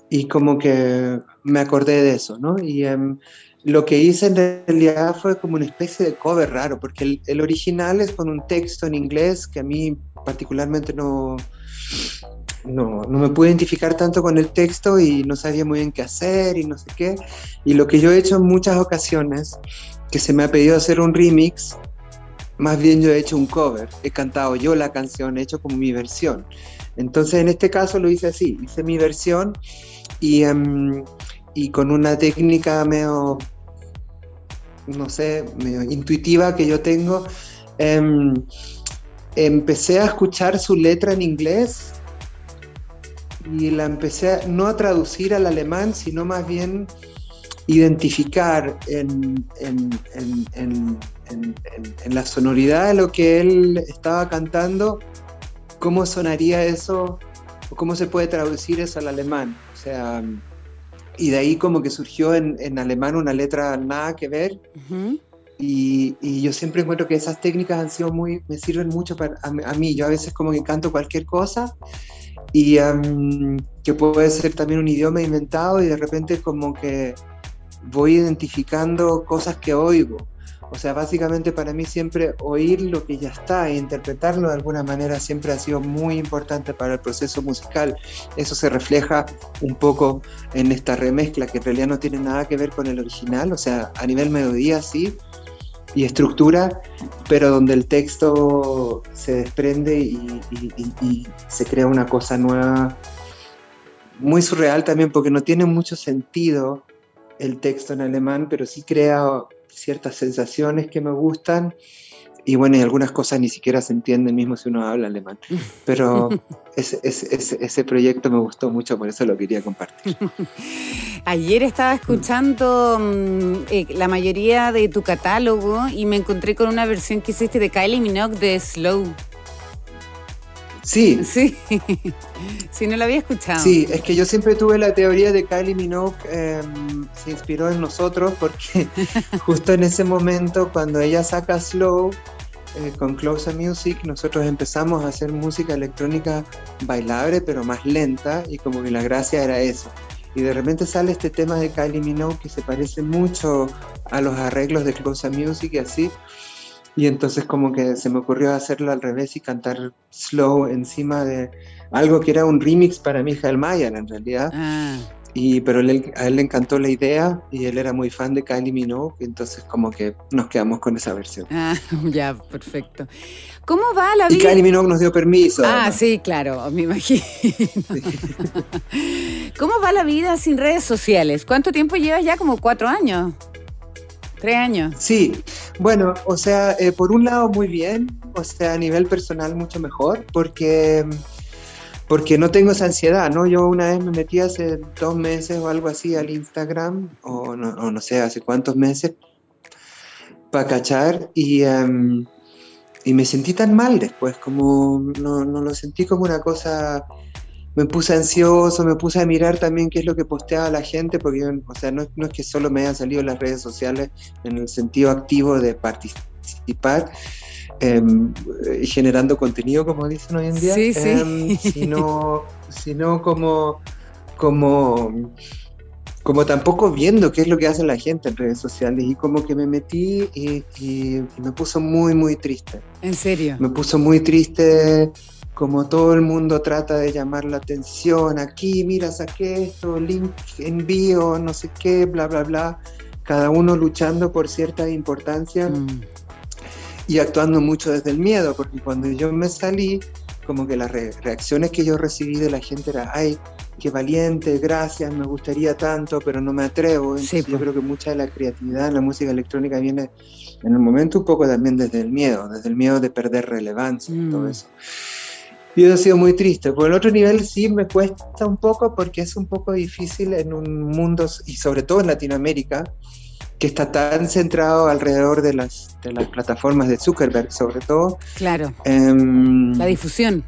y como que me acordé de eso, ¿no? Y em, lo que hice en realidad fue como una especie de cover raro, porque el, el original es con un texto en inglés que a mí particularmente no, no, no me pude identificar tanto con el texto y no sabía muy bien qué hacer y no sé qué. Y lo que yo he hecho en muchas ocasiones, que se me ha pedido hacer un remix, más bien yo he hecho un cover, he cantado yo la canción, he hecho como mi versión. Entonces en este caso lo hice así, hice mi versión y, em, y con una técnica medio, no sé, medio intuitiva que yo tengo, em, empecé a escuchar su letra en inglés y la empecé a- no a traducir al alemán, sino más bien identificar en, en- en- en- en- en- en la sonoridad de lo que él estaba cantando, cómo sonaría eso, o cómo se puede traducir eso al alemán. O sea, y de ahí como que surgió en, en alemán una letra nada que ver, y, y yo siempre encuentro que esas técnicas han sido muy, me sirven mucho para, a, mí- a mí. Yo a veces como que canto cualquier cosa y em, que puede ser también un idioma inventado y de repente como que voy identificando cosas que oigo. O sea, básicamente para mí siempre oír lo que ya está e interpretarlo de alguna manera siempre ha sido muy importante para el proceso musical. Eso se refleja un poco en esta remezcla que en realidad no tiene nada que ver con el original, o sea, a nivel melodía sí, y estructura, pero donde el texto se desprende y, y- se crea una cosa nueva, muy surreal también, porque no tiene mucho sentido el texto en alemán, pero sí crea ciertas sensaciones que me gustan y bueno, y algunas cosas ni siquiera se entienden mismo si uno habla alemán. Pero ese, ese, ese, proyecto me gustó mucho, por eso lo quería compartir. Ayer estaba escuchando mm, eh, la mayoría de tu catálogo y me encontré con una versión que hiciste de Kylie Minogue de Slow. Sí. Sí. sí, no la había escuchado. Sí, es que yo siempre tuve la teoría de Kylie Minogue em, se inspiró en nosotros porque justo en ese momento cuando ella saca Slow eh, con Closer Music nosotros empezamos a hacer música electrónica bailable pero más lenta y como que la gracia era eso. Y de repente sale este tema de Kylie Minogue que se parece mucho a los arreglos de Closer Music y así. Y entonces como que se me ocurrió hacerlo al revés y cantar slow encima de algo que era un remix para Michael Mayer en realidad. Ah. Y, pero a él le encantó la idea y él era muy fan de Kylie Minogue, entonces como que nos quedamos con esa versión. Ah, ya, perfecto. ¿Cómo va la vida? Y Kylie Minogue nos dio permiso. Ah, sí, claro, me imagino. ¿Cómo va la vida sin redes sociales? ¿Cuánto tiempo llevas ya? Como cuatro años. Tres años. Sí, bueno, o sea, eh, por un lado muy bien, o sea, a nivel personal mucho mejor, porque, porque no tengo esa ansiedad, ¿no? Yo una vez me metí hace dos meses o algo así al Instagram, o no, sé, hace cuántos meses, para cachar, y, em, y me sentí tan mal después, como no, no lo sentí como una cosa me puse ansioso, me puse a mirar también qué es lo que posteaba la gente, porque o sea, no, es que solo me hayan salido las redes sociales en el sentido activo de participar, em, generando contenido, como dicen hoy en día, sí, sí. Em, sino, sino como, como, como tampoco viendo qué es lo que hace la gente en redes sociales y como que me metí y, y me puso muy, muy triste. ¿En serio? Me puso muy triste como todo el mundo trata de llamar la atención, aquí, mira, saqué esto, link envío, no sé qué, bla, bla, bla, cada uno luchando por cierta importancia mm. y actuando mucho desde el miedo, porque cuando yo me salí, como que las reacciones que yo recibí de la gente era, ay, qué valiente, gracias, me gustaría tanto, pero no me atrevo. yo creo que mucha de la creatividad en la música electrónica viene en el momento un poco también desde el miedo, desde el miedo de perder relevancia y todo mm. eso. Y eso ha sido muy triste. Por el otro nivel sí me cuesta un poco porque es un poco difícil en un mundo, y sobre todo en Latinoamérica, que está tan centrado alrededor de las, de las plataformas de Zuckerberg, sobre todo. Claro. Em, la difusión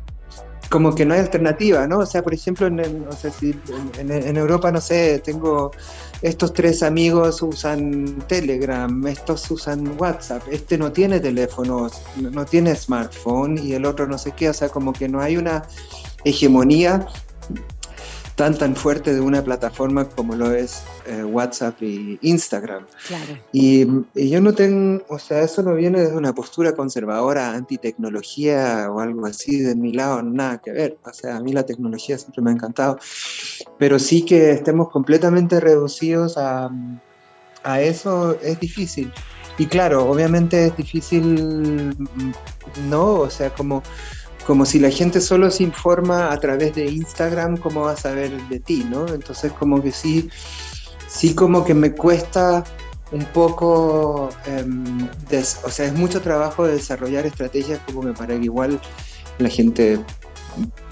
como que no hay alternativa, ¿no? O sea, por ejemplo, en, Europa, no sé, tengo estos tres amigos usan Telegram, estos usan WhatsApp, este no tiene teléfono, no tiene smartphone y el otro no sé qué, o sea, como que no hay una hegemonía tan tan fuerte de una plataforma como lo es eh, WhatsApp y Instagram. Claro. Y, yo no tengo, o sea, eso no viene desde una postura conservadora, antitecnología o algo así de mi lado, nada que ver. O sea, a mí la tecnología siempre me ha encantado, pero sí que estemos completamente reducidos a, a eso es difícil. Y claro, obviamente es difícil, ¿no? O sea, como como si la gente solo se informa a través de Instagram, ¿cómo va a saber de ti, no? Entonces como que sí, sí como que me cuesta un poco, em, o sea, es mucho trabajo de desarrollar estrategias como para que igual la gente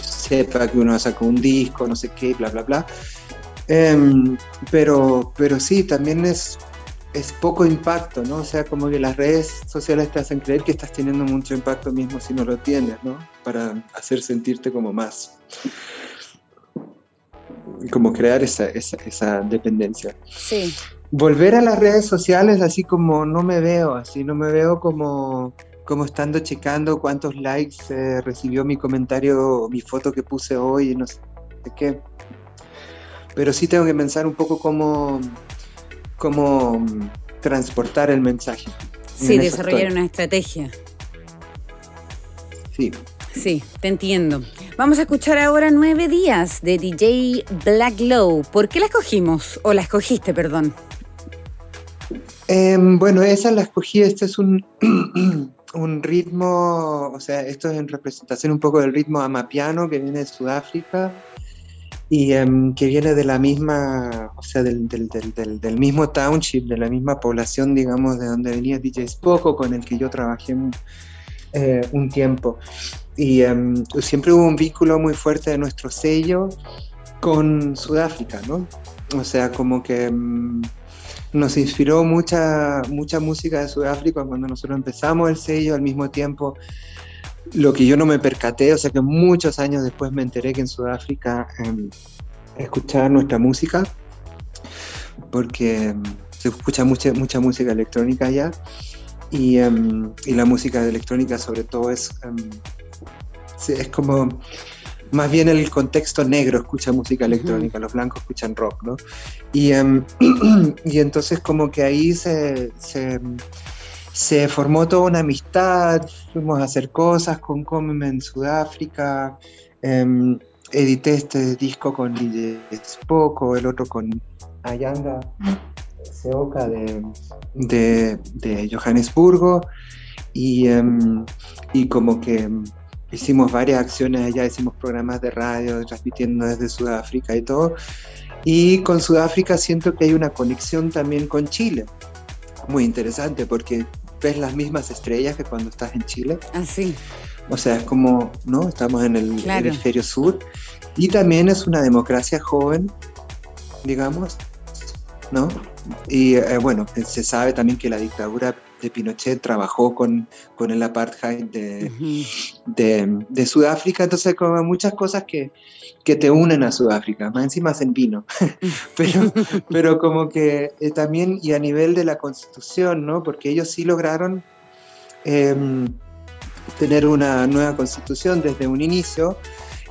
sepa que uno sacó un disco, no sé qué, bla, bla, bla. Em, pero, pero sí, también es es poco impacto, ¿no? O sea, como que las redes sociales te hacen creer que estás teniendo mucho impacto mismo si no lo tienes, ¿no? Para hacer sentirte como más. Como crear esa, esa, dependencia. Sí. Volver a las redes sociales así como no me veo, así no me veo como, como estando checando cuántos likes eh, recibió mi comentario, mi foto que puse hoy, no sé qué. Pero sí tengo que pensar un poco cómo cómo transportar el mensaje. Sí, desarrollar una estrategia. Sí. Sí, te entiendo. Vamos a escuchar ahora Nueve Días de DJ Black Low. ¿Por qué la escogimos? O la escogiste, perdón. Em, bueno, esa la escogí. Este es un, un ritmo, o sea, esto es en representación un poco del ritmo amapiano que viene de Sudáfrica y em, que viene de la misma, o sea, del, del, del, mismo township, de la misma población, digamos, de donde venía DJ Spoco, con el que yo trabajé un, eh, un tiempo. Y em, siempre hubo un vínculo muy fuerte de nuestro sello con Sudáfrica, ¿no? O sea, como que em, nos inspiró mucha, mucha música de Sudáfrica cuando nosotros empezamos el sello al mismo tiempo lo que yo no me percaté, o sea que muchos años después me enteré que en Sudáfrica eh, escuchaban nuestra música, porque em, se escucha mucha, mucha música electrónica allá, y, em, y, la música electrónica sobre todo es, es como, más bien el contexto negro escucha música electrónica, los blancos escuchan rock, ¿no? Y, y entonces como que ahí se, se se formó toda una amistad, fuimos a hacer cosas con Comem en Sudáfrica, em, edité este disco con DJ Spoco, el otro con Ayanga Seoka de, de, Johannesburgo, y, em, y como que hicimos varias acciones allá, hicimos programas de radio transmitiendo desde Sudáfrica y todo. Y con Sudáfrica siento que hay una conexión también con Chile, muy interesante porque ves las mismas estrellas que cuando estás en Chile. Así. Ah, o sea, es como, ¿no? Estamos en el hemisferio sur. Y también es una democracia joven, digamos, ¿no? Y eh, bueno, se sabe también que la dictadura de Pinochet trabajó con, con el apartheid de, de, de, Sudáfrica, entonces como muchas cosas que, que te unen a Sudáfrica, más encima hacen vino, pero, pero como que eh, también y a nivel de la constitución, ¿no? Porque ellos sí lograron em, tener una nueva constitución desde un inicio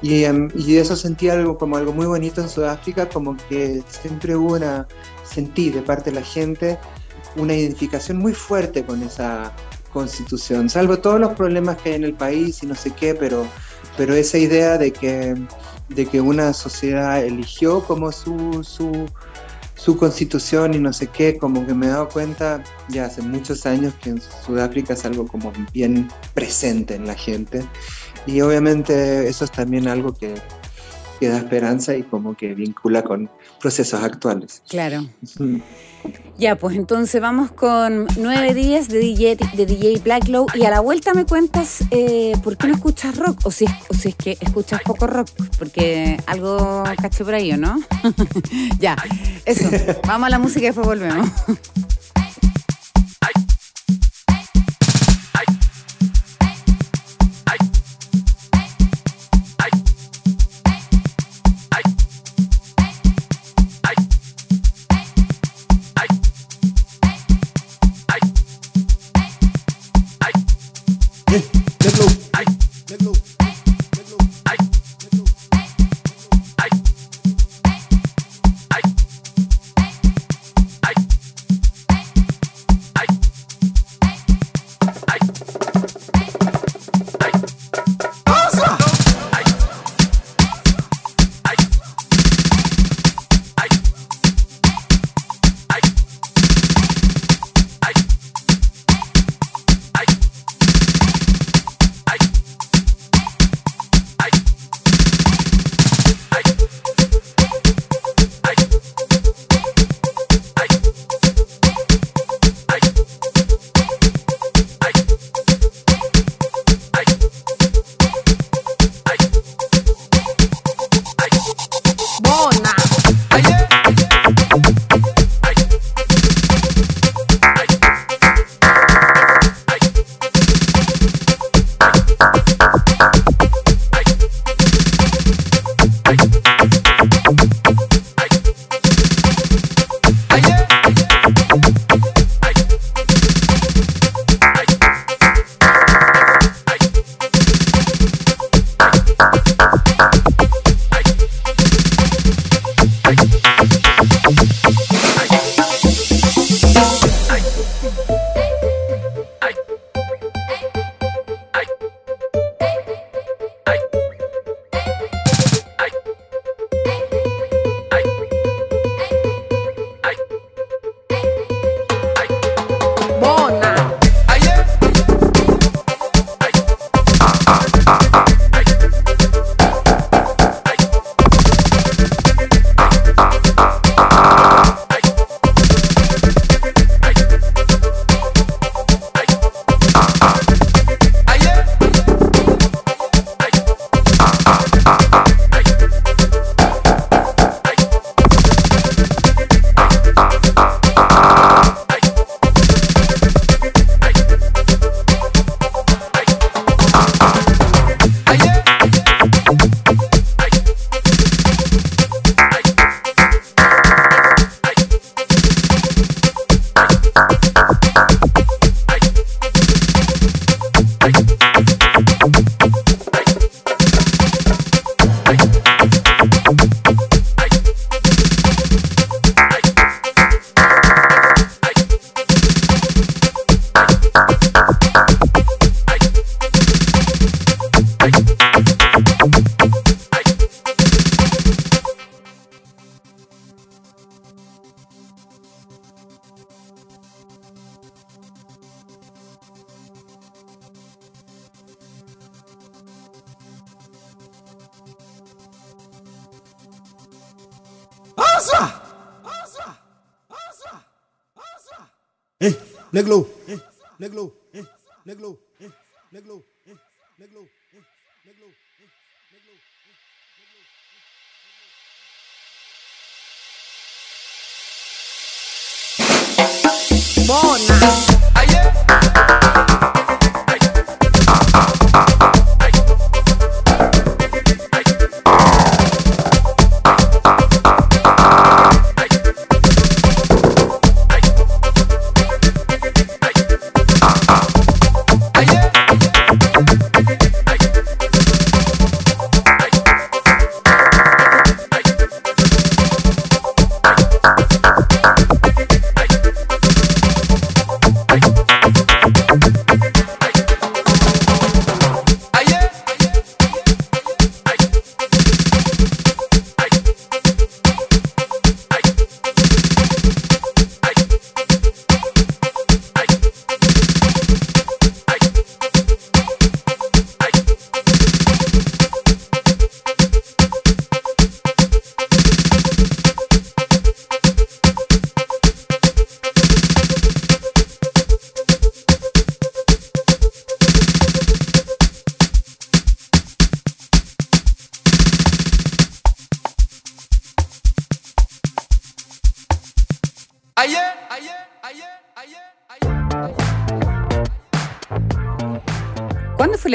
y, em, y, eso sentí algo como algo muy bonito en Sudáfrica, como que siempre hubo una, sentí de parte de la gente una identificación muy fuerte con esa constitución, salvo todos los problemas que hay en el país y no sé qué, pero, pero esa idea de que, de que una sociedad eligió como su, su, su constitución y no sé qué, como que me he dado cuenta ya hace muchos años que en Sudáfrica es algo como bien presente en la gente. Y obviamente eso es también algo que, que da esperanza y como que vincula con procesos actuales. Claro. Ya, pues entonces vamos con nueve días de DJ, de DJ Blacklow y a la vuelta me cuentas eh, por qué no escuchas rock o si, o si es que escuchas poco rock, porque algo caché por ahí, ¿o no? ya, eso, vamos a la música y después volvemos.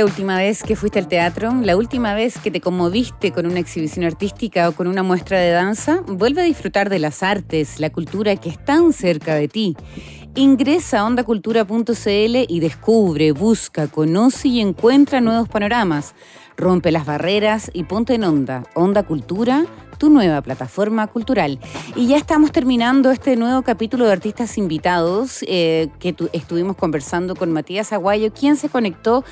La última vez que fuiste al teatro? ¿La última vez que te conmoviste con una exhibición artística o con una muestra de danza? Vuelve a disfrutar de las artes, la cultura que es tan cerca de ti. Ingresa a ondacultura.cl y descubre, busca, conoce y encuentra nuevos panoramas. Rompe las barreras y ponte en onda. Onda Cultura, tu nueva plataforma cultural. Y ya estamos terminando este nuevo capítulo de artistas invitados eh, que tu- estuvimos conversando con Matías Aguayo, quien se conectó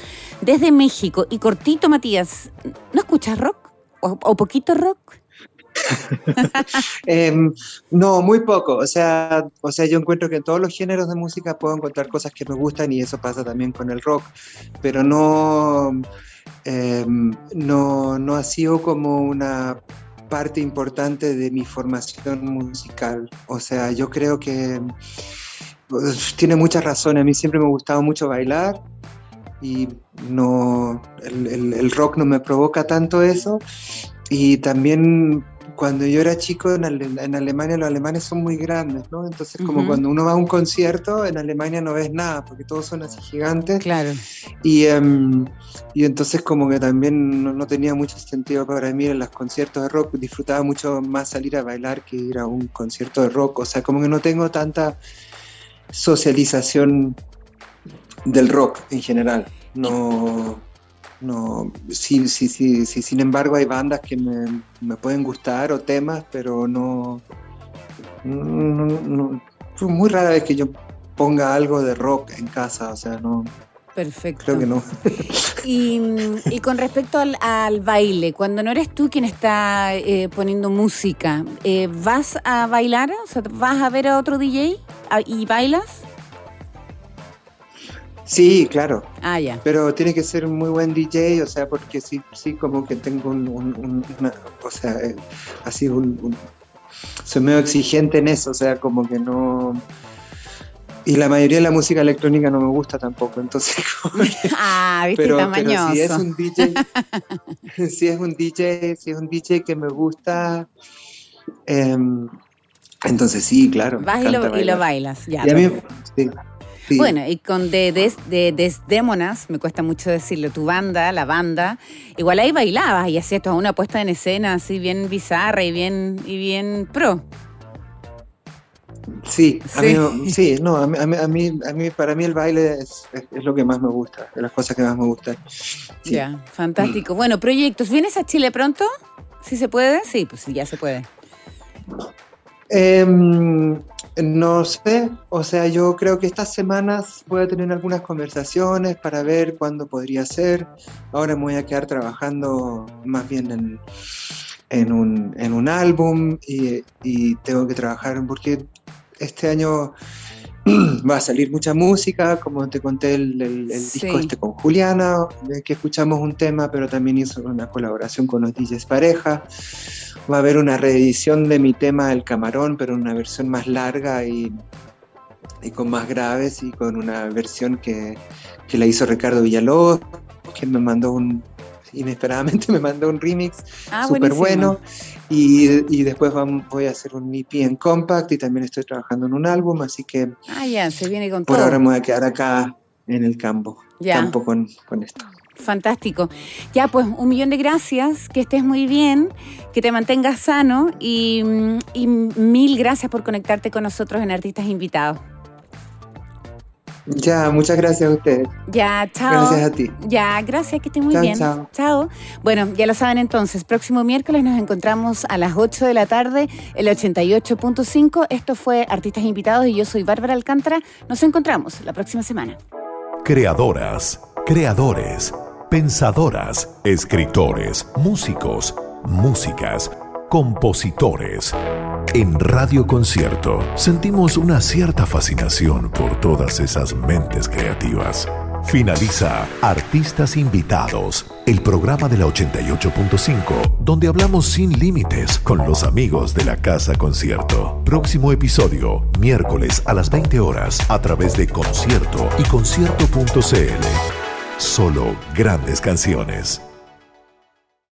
desde México. Y cortito, Matías, ¿no escuchas rock? ¿O, o poquito rock? Em, no, muy poco. O sea, o sea, yo encuentro que en todos los géneros de música puedo encontrar cosas que me gustan y eso pasa también con el rock, pero no, em, no, no ha sido como una parte importante de mi formación musical. O sea, yo creo que pues, tiene muchas razones. A mí siempre me ha gustado mucho bailar y no, el, el- el rock no me provoca tanto eso. Y también cuando yo era chico en, Ale- en Alemania los alemanes son muy grandes, ¿no? Entonces como cuando uno va a un concierto en Alemania no ves nada porque todos son así gigantes Claro. y, em, y entonces como que también no, no tenía mucho sentido para mí en los conciertos de rock, disfrutaba mucho más salir a bailar que ir a un concierto de rock, o sea, como que no tengo tanta socialización del rock en general, no... No, sí, sí, sí, sí, sin embargo hay bandas que me, me pueden gustar o temas, pero no, no, no- no- fue muy rara vez que yo ponga algo de rock en casa, o sea, no, Perfecto. creo que no. Y, y con respecto al, al baile, cuando no eres tú quien está eh, poniendo música, eh, ¿vas a bailar? O sea, ¿vas a ver a otro DJ a- y bailas? Sí, claro, Ah, ya. pero tiene que ser un muy buen DJ, o sea, porque sí, sí, como que tengo un, un- un- una, o sea, eh, así un, un- soy medio exigente en eso, o sea, como que no, y la mayoría de la música electrónica no me gusta tampoco, entonces, como que- Ah, viste, pero, pero si es un DJ, si es un DJ, si es un DJ que me gusta, em, entonces sí, claro. Vas y lo, y lo bailas, ya. Y a mí, sí, sí. Bueno, y con de, Des- de Desdémonas, me cuesta mucho decirlo, tu banda, la banda, igual ahí bailabas y hacías toda una puesta en escena así bien bizarra y bien, y bien pro. Sí, a Sí. mí, sí, no, a mí, a mí, a mí, para mí el baile es, es- es lo que más me gusta, de las cosas que más me gustan. Sí. Ya, fantástico. Bueno, proyectos, ¿vienes a Chile pronto? ¿Sí se puede? Sí, pues sí, ya se puede. Em, no sé, o sea, yo creo que estas semanas voy a tener algunas conversaciones para ver cuándo podría ser. Ahora me voy a quedar trabajando más bien en, en un, en un álbum y, y tengo que trabajar porque este año va a salir mucha música, como te conté el, el- el Sí. disco este con Juliana, que escuchamos un tema, pero también hizo una colaboración con los DJs pareja. Va a haber una reedición de mi tema El Camarón, pero una versión más larga y, y con más graves y con una versión que, que la hizo Ricardo Villalobos, que me mandó un, inesperadamente me mandó un remix Ah, súper bueno. Y, y después voy a hacer un EP en compact y también estoy trabajando en un álbum, así que Ah, ya, se viene con por todo. ahora me voy a quedar acá en el campo, Ya. campo con, con esto. Fantástico. Ya, pues un millón de gracias, que estés muy bien, que te mantengas sano y, y mil gracias por conectarte con nosotros en Artistas Invitados. Ya, muchas gracias a ustedes. Ya, chao. Gracias a ti. Ya, gracias, que estés muy Chao, bien. chao. Bueno, ya lo saben entonces, próximo miércoles nos encontramos a las 8 de la tarde, el 88.5. Esto fue Artistas Invitados y yo soy Bárbara Alcántara. Nos encontramos la próxima semana. Creadoras, creadores, pensadoras, escritores, músicos, músicas, compositores. En Radio Concierto sentimos una cierta fascinación por todas esas mentes creativas. Finaliza Artistas Invitados, el programa de la 88.5, donde hablamos sin límites con los amigos de la Casa Concierto. Próximo episodio, miércoles a las 20 horas, a través de Concierto y concierto.cl. Solo grandes canciones.